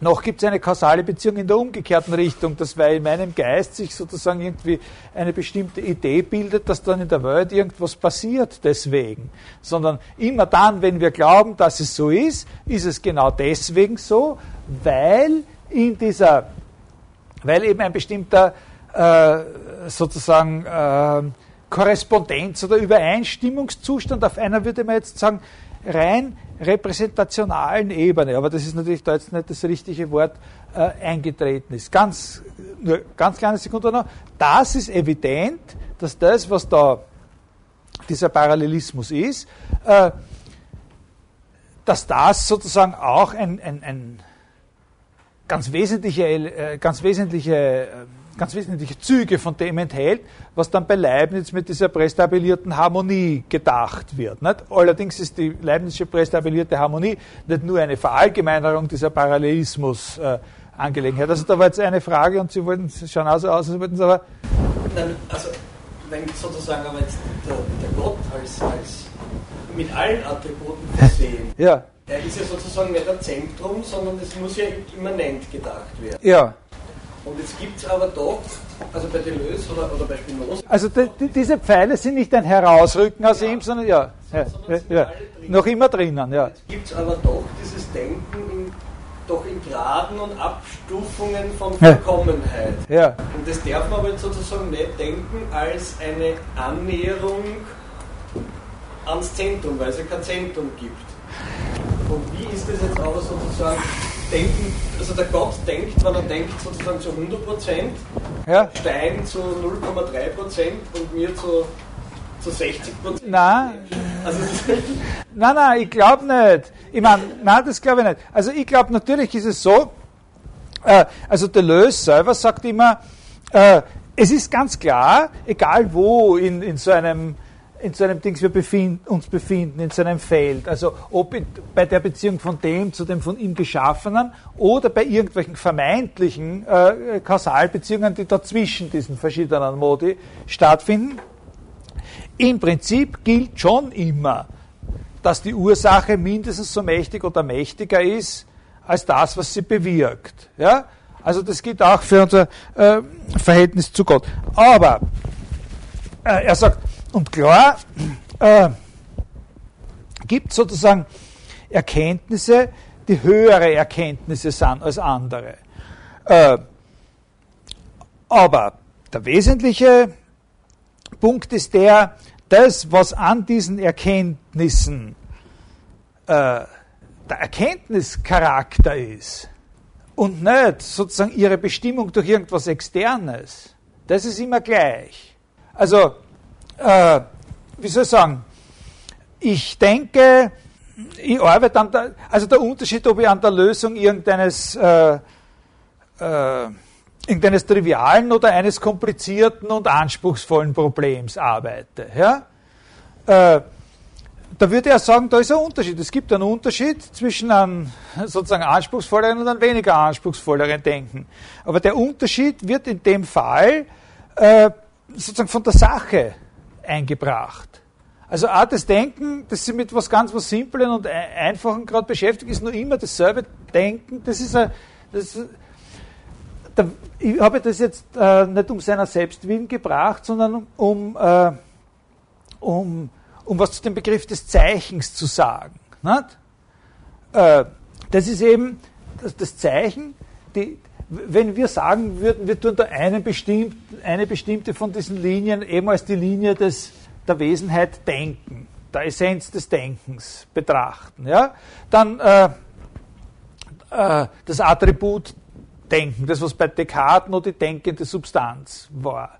[SPEAKER 1] noch gibt es eine kausale Beziehung in der umgekehrten Richtung, dass weil in meinem Geist sich sozusagen irgendwie eine bestimmte Idee bildet, dass dann in der Welt irgendwas passiert deswegen. Sondern immer dann, wenn wir glauben, dass es so ist, ist es genau deswegen so, weil in dieser, weil eben ein bestimmter äh, sozusagen äh, Korrespondenz oder Übereinstimmungszustand auf einer, würde man jetzt sagen, rein repräsentationalen Ebene, aber das ist natürlich da jetzt nicht das richtige Wort, äh, eingetreten ist. Ganz, nur ganz kleine Sekunde noch. Das ist evident, dass das, was da dieser Parallelismus ist, äh, dass das sozusagen auch ein, ein, ein ganz wesentliche, äh, ganz wesentliche äh, ganz wesentliche Züge von dem enthält, was dann bei Leibniz mit dieser prästabilierten Harmonie gedacht wird. Nicht? Allerdings ist die Leibnizische prästabilierte Harmonie nicht nur eine Verallgemeinerung dieser Parallelismus äh, Angelegenheit. Also da war jetzt eine Frage und Sie wollten, Sie schauen also aus, als wollten Sie aber...
[SPEAKER 3] Nein, also wenn sozusagen aber jetzt der, der Gott als, als mit allen Attributen versehen,
[SPEAKER 1] ja.
[SPEAKER 3] er ist ja sozusagen nicht ein Zentrum, sondern es muss ja immanent gedacht werden.
[SPEAKER 1] Ja.
[SPEAKER 3] Und jetzt gibt es aber doch, also bei Deleuze oder, oder bei Spinoza.
[SPEAKER 1] Also die, die, diese Pfeile sind nicht ein Herausrücken aus ja. ihm, sondern ja, ja, ja noch immer drinnen. Ja.
[SPEAKER 3] Jetzt gibt es aber doch dieses Denken in, doch in Graden und Abstufungen von Vollkommenheit.
[SPEAKER 1] Ja.
[SPEAKER 3] Und das darf man aber jetzt sozusagen nicht denken als eine Annäherung ans Zentrum, weil es ja kein Zentrum gibt. Und wie ist das jetzt aber sozusagen denken, also der Gott denkt, wenn er denkt, sozusagen zu 100 Prozent,
[SPEAKER 1] ja.
[SPEAKER 3] Stein zu 0,3 Prozent und mir zu, zu 60 Prozent.
[SPEAKER 1] Nein. Also, nein, nein, ich glaube nicht. Ich meine, nein, das glaube ich nicht. Also ich glaube, natürlich ist es so, äh, also Deleuze selber sagt immer, äh, es ist ganz klar, egal wo in, in so einem in so einem Dings wir befind, uns befinden, in so einem Feld. Also ob in, bei der Beziehung von dem zu dem von ihm Geschaffenen oder bei irgendwelchen vermeintlichen äh, Kausalbeziehungen, die dazwischen diesen verschiedenen Modi stattfinden. Im Prinzip gilt schon immer, dass die Ursache mindestens so mächtig oder mächtiger ist als das, was sie bewirkt. Ja? Also das gilt auch für unser äh, Verhältnis zu Gott. Aber äh, er sagt, und klar äh, gibt sozusagen Erkenntnisse, die höhere Erkenntnisse sind als andere. Äh, aber der wesentliche Punkt ist der, das, was an diesen Erkenntnissen äh, der Erkenntnischarakter ist und nicht sozusagen ihre Bestimmung durch irgendwas Externes, das ist immer gleich. Also, äh, wie soll ich sagen, ich denke, ich arbeite an der, also der Unterschied, ob ich an der Lösung irgendeines, äh, äh, irgendeines trivialen oder eines komplizierten und anspruchsvollen Problems arbeite. Ja? Äh, da würde er sagen, da ist ein Unterschied. Es gibt einen Unterschied zwischen einem sozusagen anspruchsvolleren und einem weniger anspruchsvolleren Denken. Aber der Unterschied wird in dem Fall äh, sozusagen von der Sache eingebracht. Also auch das Denken, das sich mit was ganz was Simplen und Einfachen gerade beschäftigt, ist nur immer dasselbe Denken. Das ist ein, das, da, ich habe das jetzt äh, nicht um seiner Selbstwillen gebracht, sondern um, äh, um um was zu dem Begriff des Zeichens zu sagen. Äh, das ist eben das, das Zeichen, die, wenn wir sagen würden, wir tun da einen bestimmt, eine bestimmte von diesen Linien eben als die Linie des, der Wesenheit denken, der Essenz des Denkens betrachten, ja, dann äh, äh, das Attribut Denken, das was bei Descartes noch die denkende Substanz war.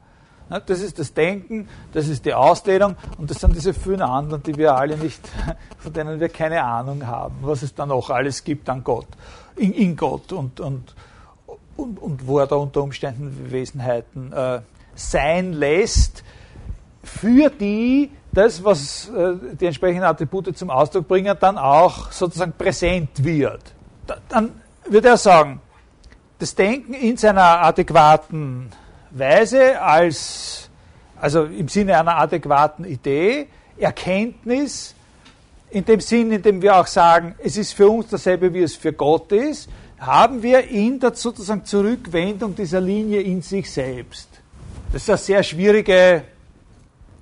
[SPEAKER 1] Das ist das Denken, das ist die Ausdehnung und das sind diese vielen anderen, die wir alle nicht, von denen wir keine Ahnung haben, was es dann auch alles gibt an Gott, in, in Gott und, und, und, und, wo er da unter Umständen Wesenheiten äh, sein lässt, für die das, was äh, die entsprechenden Attribute zum Ausdruck bringen, dann auch sozusagen präsent wird. Da, dann würde er sagen, das Denken in seiner adäquaten Weise als, also im Sinne einer adäquaten Idee, Erkenntnis, in dem Sinn, in dem wir auch sagen, es ist für uns dasselbe, wie es für Gott ist, haben wir in der sozusagen Zurückwendung dieser Linie in sich selbst. Das ist eine sehr schwierige,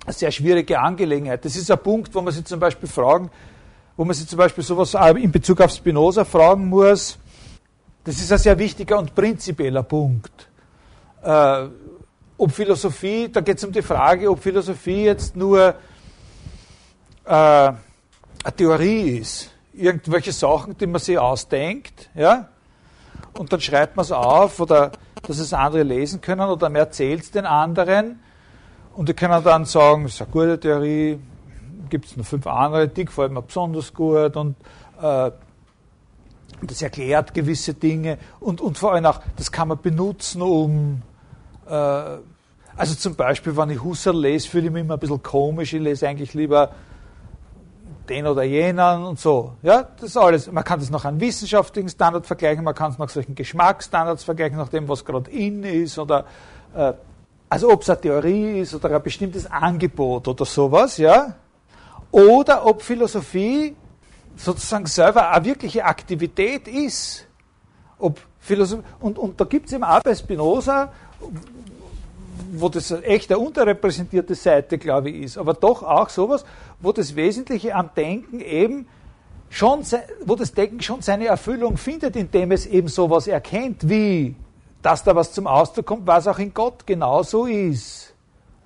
[SPEAKER 1] eine sehr schwierige Angelegenheit. Das ist ein Punkt, wo man sich zum Beispiel fragen, wo man sich zum Beispiel sowas in Bezug auf Spinoza fragen muss. Das ist ein sehr wichtiger und prinzipieller Punkt äh, ob Philosophie, da geht es um die Frage, ob Philosophie jetzt nur äh, eine Theorie ist, irgendwelche Sachen, die man sich ausdenkt, ja, und dann schreibt man es auf oder dass es andere lesen können oder man erzählt es den anderen und die können dann sagen, das ist eine gute Theorie, gibt es noch fünf andere, die gefallen mir besonders gut und äh, das erklärt gewisse Dinge und, und vor allem auch, das kann man benutzen, um äh, also zum Beispiel, wenn ich Husserl lese, fühle ich mich immer ein bisschen komisch. Ich lese eigentlich lieber den oder jenen und so. Ja, das alles. Man kann das nach einem wissenschaftlichen Standard vergleichen, man kann es nach solchen Geschmacksstandards vergleichen, nach dem, was gerade in ist oder äh, also ob es eine Theorie ist oder ein bestimmtes Angebot oder sowas, ja. Oder ob Philosophie sozusagen selber eine wirkliche Aktivität ist. Ob Philosophie, und, und da gibt es eben auch bei Spinoza wo das echt eine unterrepräsentierte Seite, glaube ich, ist, aber doch auch sowas, wo das Wesentliche am Denken eben schon, wo das Denken schon seine Erfüllung findet, indem es eben sowas erkennt, wie, dass da was zum Ausdruck kommt, was auch in Gott genauso ist.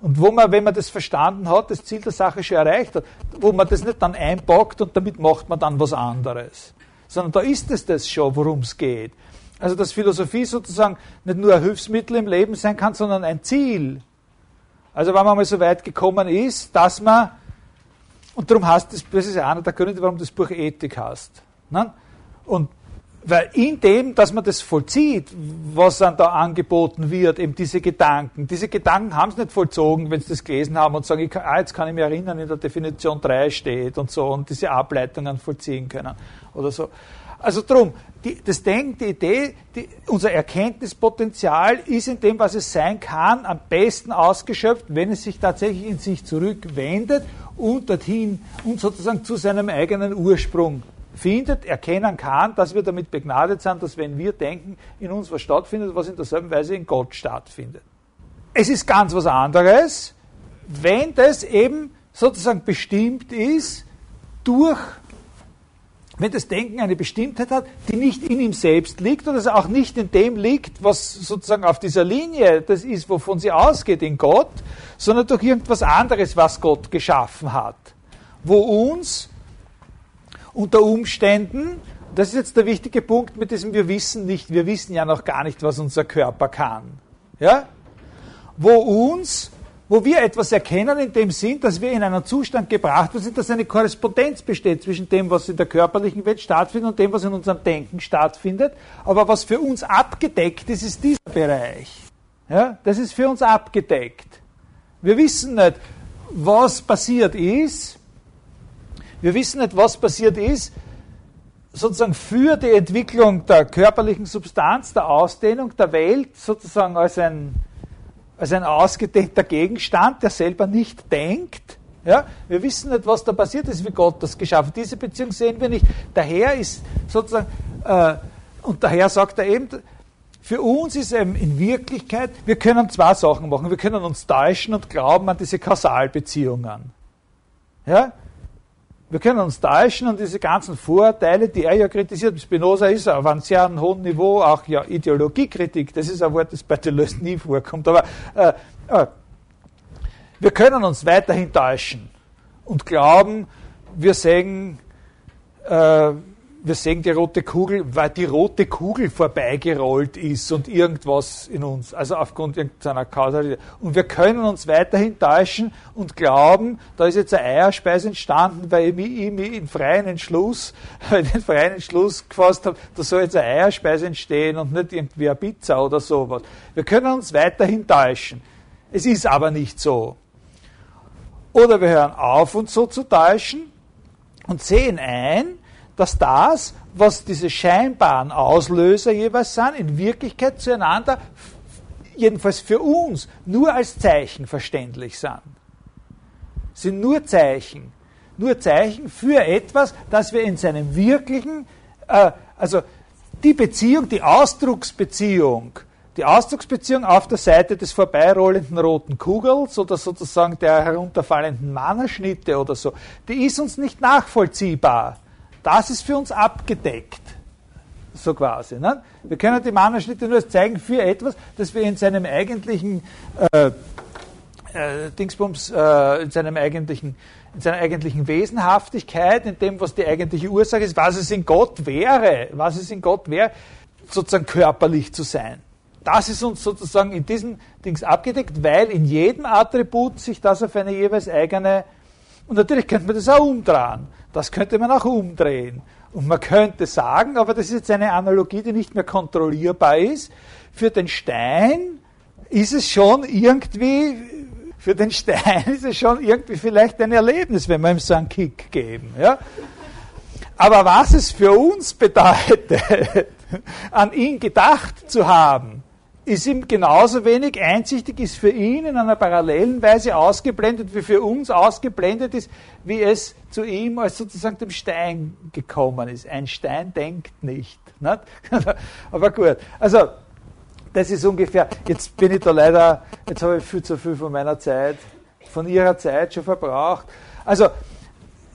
[SPEAKER 1] Und wo man, wenn man das verstanden hat, das Ziel der Sache schon erreicht hat, wo man das nicht dann einpackt und damit macht man dann was anderes. Sondern da ist es das schon, worum es geht. Also dass Philosophie sozusagen nicht nur ein Hilfsmittel im Leben sein kann, sondern ein Ziel. Also wenn man mal so weit gekommen ist, dass man, und darum heißt das, das ist einer der Gründe, warum das Buch Ethik heißt. Ne? Und weil in dem, dass man das vollzieht, was dann da angeboten wird, eben diese Gedanken, diese Gedanken haben es nicht vollzogen, wenn sie das gelesen haben und sagen, kann, ah, jetzt kann ich mich erinnern, in der Definition 3 steht und so und diese Ableitungen vollziehen können oder so. Also drum, die, das Denken, die Idee, die, unser Erkenntnispotenzial ist in dem, was es sein kann, am besten ausgeschöpft, wenn es sich tatsächlich in sich zurückwendet und dorthin und sozusagen zu seinem eigenen Ursprung findet, erkennen kann, dass wir damit begnadet sind, dass wenn wir denken, in uns was stattfindet, was in derselben Weise in Gott stattfindet. Es ist ganz was anderes, wenn das eben sozusagen bestimmt ist durch, wenn das Denken eine Bestimmtheit hat, die nicht in ihm selbst liegt oder also auch nicht in dem liegt, was sozusagen auf dieser Linie das ist, wovon sie ausgeht in Gott, sondern durch irgendwas anderes, was Gott geschaffen hat, wo uns unter Umständen, das ist jetzt der wichtige Punkt mit diesem wir wissen nicht, wir wissen ja noch gar nicht, was unser Körper kann. Ja? Wo uns wo wir etwas erkennen in dem Sinn, dass wir in einen Zustand gebracht sind, dass eine Korrespondenz besteht zwischen dem, was in der körperlichen Welt stattfindet und dem, was in unserem Denken stattfindet. Aber was für uns abgedeckt ist, ist dieser Bereich. Ja, das ist für uns abgedeckt. Wir wissen nicht, was passiert ist. Wir wissen nicht, was passiert ist, sozusagen für die Entwicklung der körperlichen Substanz, der Ausdehnung der Welt, sozusagen als ein als ein ausgedehnter Gegenstand, der selber nicht denkt. Ja, wir wissen nicht, was da passiert ist, wie Gott das geschaffen hat. Diese Beziehung sehen wir nicht. Daher ist sozusagen, äh, und daher sagt er eben, für uns ist eben in Wirklichkeit, wir können zwei Sachen machen. Wir können uns täuschen und glauben an diese Kausalbeziehungen. Ja? Wir können uns täuschen und diese ganzen Vorurteile, die er ja kritisiert, Spinoza ist auf einem sehr hohen Niveau auch ja Ideologiekritik, das ist ein Wort, das bei Deleuze nie vorkommt, aber äh, äh, wir können uns weiterhin täuschen und glauben, wir sehen äh, wir sehen die rote Kugel, weil die rote Kugel vorbeigerollt ist und irgendwas in uns, also aufgrund irgendeiner Kausalität. Und wir können uns weiterhin täuschen und glauben, da ist jetzt eine Eierspeise entstanden, weil ich mich, in freien Entschluss, weil ich den freien Entschluss gefasst habe, da soll jetzt eine Eierspeise entstehen und nicht irgendwie eine Pizza oder sowas. Wir können uns weiterhin täuschen. Es ist aber nicht so. Oder wir hören auf, uns so zu täuschen und sehen ein, dass das, was diese scheinbaren Auslöser jeweils sind, in Wirklichkeit zueinander, jedenfalls für uns, nur als Zeichen verständlich sind. Sind nur Zeichen. Nur Zeichen für etwas, das wir in seinem wirklichen, äh, also die Beziehung, die Ausdrucksbeziehung, die Ausdrucksbeziehung auf der Seite des vorbeirollenden roten Kugels oder sozusagen der herunterfallenden Mannerschnitte oder so, die ist uns nicht nachvollziehbar. Das ist für uns abgedeckt. So quasi. Ne? Wir können die Mannerschnitte nur zeigen für etwas, das wir in seinem eigentlichen äh, äh, Dingsbums, äh, in seinem eigentlichen in seiner eigentlichen Wesenhaftigkeit, in dem, was die eigentliche Ursache ist, was es in Gott wäre, was es in Gott wäre, sozusagen körperlich zu sein. Das ist uns sozusagen in diesen Dings abgedeckt, weil in jedem Attribut sich das auf eine jeweils eigene, und natürlich könnte man das auch umdrehen. Das könnte man auch umdrehen. Und man könnte sagen, aber das ist jetzt eine Analogie, die nicht mehr kontrollierbar ist, für den Stein ist es schon irgendwie, für den Stein ist es schon irgendwie vielleicht ein Erlebnis, wenn wir ihm so einen Kick geben. Ja? Aber was es für uns bedeutet, an ihn gedacht zu haben, ist ihm genauso wenig einsichtig, ist für ihn in einer parallelen Weise ausgeblendet, wie für uns ausgeblendet ist, wie es zu ihm als sozusagen dem Stein gekommen ist. Ein Stein denkt nicht. nicht? Aber gut, also das ist ungefähr, jetzt bin ich da leider, jetzt habe ich viel zu viel von meiner Zeit, von Ihrer Zeit schon verbraucht. Also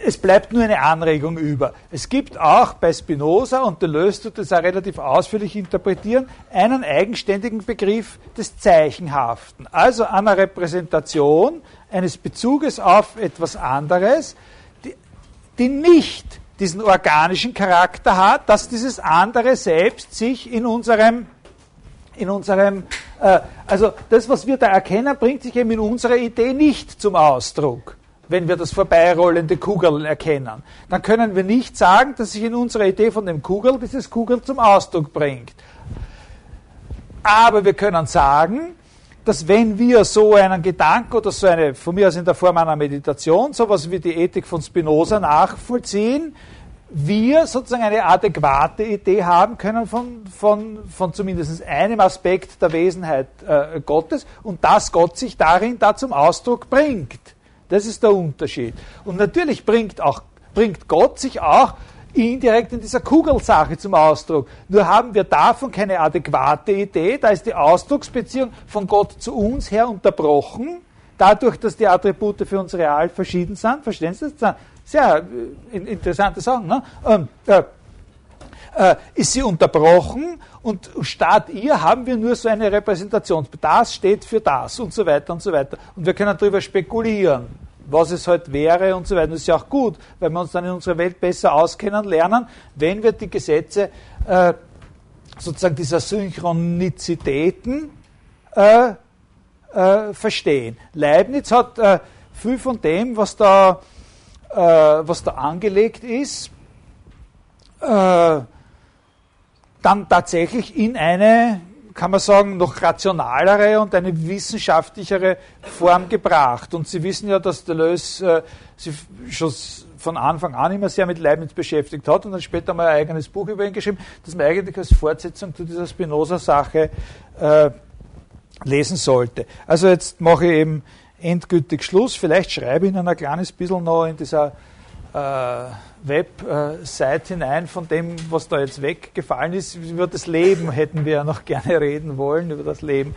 [SPEAKER 1] es bleibt nur eine Anregung über. Es gibt auch bei Spinoza, und Deleuze tut das auch relativ ausführlich interpretieren, einen eigenständigen Begriff des Zeichenhaften. Also einer Repräsentation eines Bezuges auf etwas anderes, die, die nicht diesen organischen Charakter hat, dass dieses andere selbst sich in unserem in unserem, äh, also das, was wir da erkennen, bringt sich eben in unserer Idee nicht zum Ausdruck wenn wir das vorbeirollende Kugel erkennen. Dann können wir nicht sagen, dass sich in unserer Idee von dem Kugel dieses Kugel zum Ausdruck bringt. Aber wir können sagen, dass wenn wir so einen Gedanken oder so eine, von mir aus in der Form einer Meditation, sowas wie die Ethik von Spinoza nachvollziehen, wir sozusagen eine adäquate Idee haben können von, von, von zumindest einem Aspekt der Wesenheit äh, Gottes und dass Gott sich darin da zum Ausdruck bringt. Das ist der Unterschied. Und natürlich bringt, auch, bringt Gott sich auch indirekt in dieser Kugelsache zum Ausdruck. Nur haben wir davon keine adäquate Idee. Da ist die Ausdrucksbeziehung von Gott zu uns her unterbrochen, dadurch, dass die Attribute für uns real verschieden sind, verstehen Sie das? Sehr äh, interessante Sachen. Ne? Ähm, äh, äh, ist sie unterbrochen und statt ihr haben wir nur so eine Repräsentation. Das steht für das und so weiter und so weiter. Und wir können darüber spekulieren, was es halt wäre und so weiter. Das ist ja auch gut, weil wir uns dann in unserer Welt besser auskennen, lernen, wenn wir die Gesetze äh, sozusagen dieser Synchronizitäten äh, äh, verstehen. Leibniz hat äh, viel von dem, was da, äh, was da angelegt ist, äh, dann tatsächlich in eine, kann man sagen, noch rationalere und eine wissenschaftlichere Form gebracht. Und Sie wissen ja, dass Deleuze äh, sich schon von Anfang an immer sehr mit Leibniz beschäftigt hat und dann später mal ein eigenes Buch über ihn geschrieben, das man eigentlich als Fortsetzung zu dieser Spinoza-Sache äh, lesen sollte. Also jetzt mache ich eben endgültig Schluss. Vielleicht schreibe ich Ihnen ein kleines bisschen noch in dieser äh, Website hinein von dem, was da jetzt weggefallen ist. Über das Leben hätten wir ja noch gerne reden wollen, über das Leben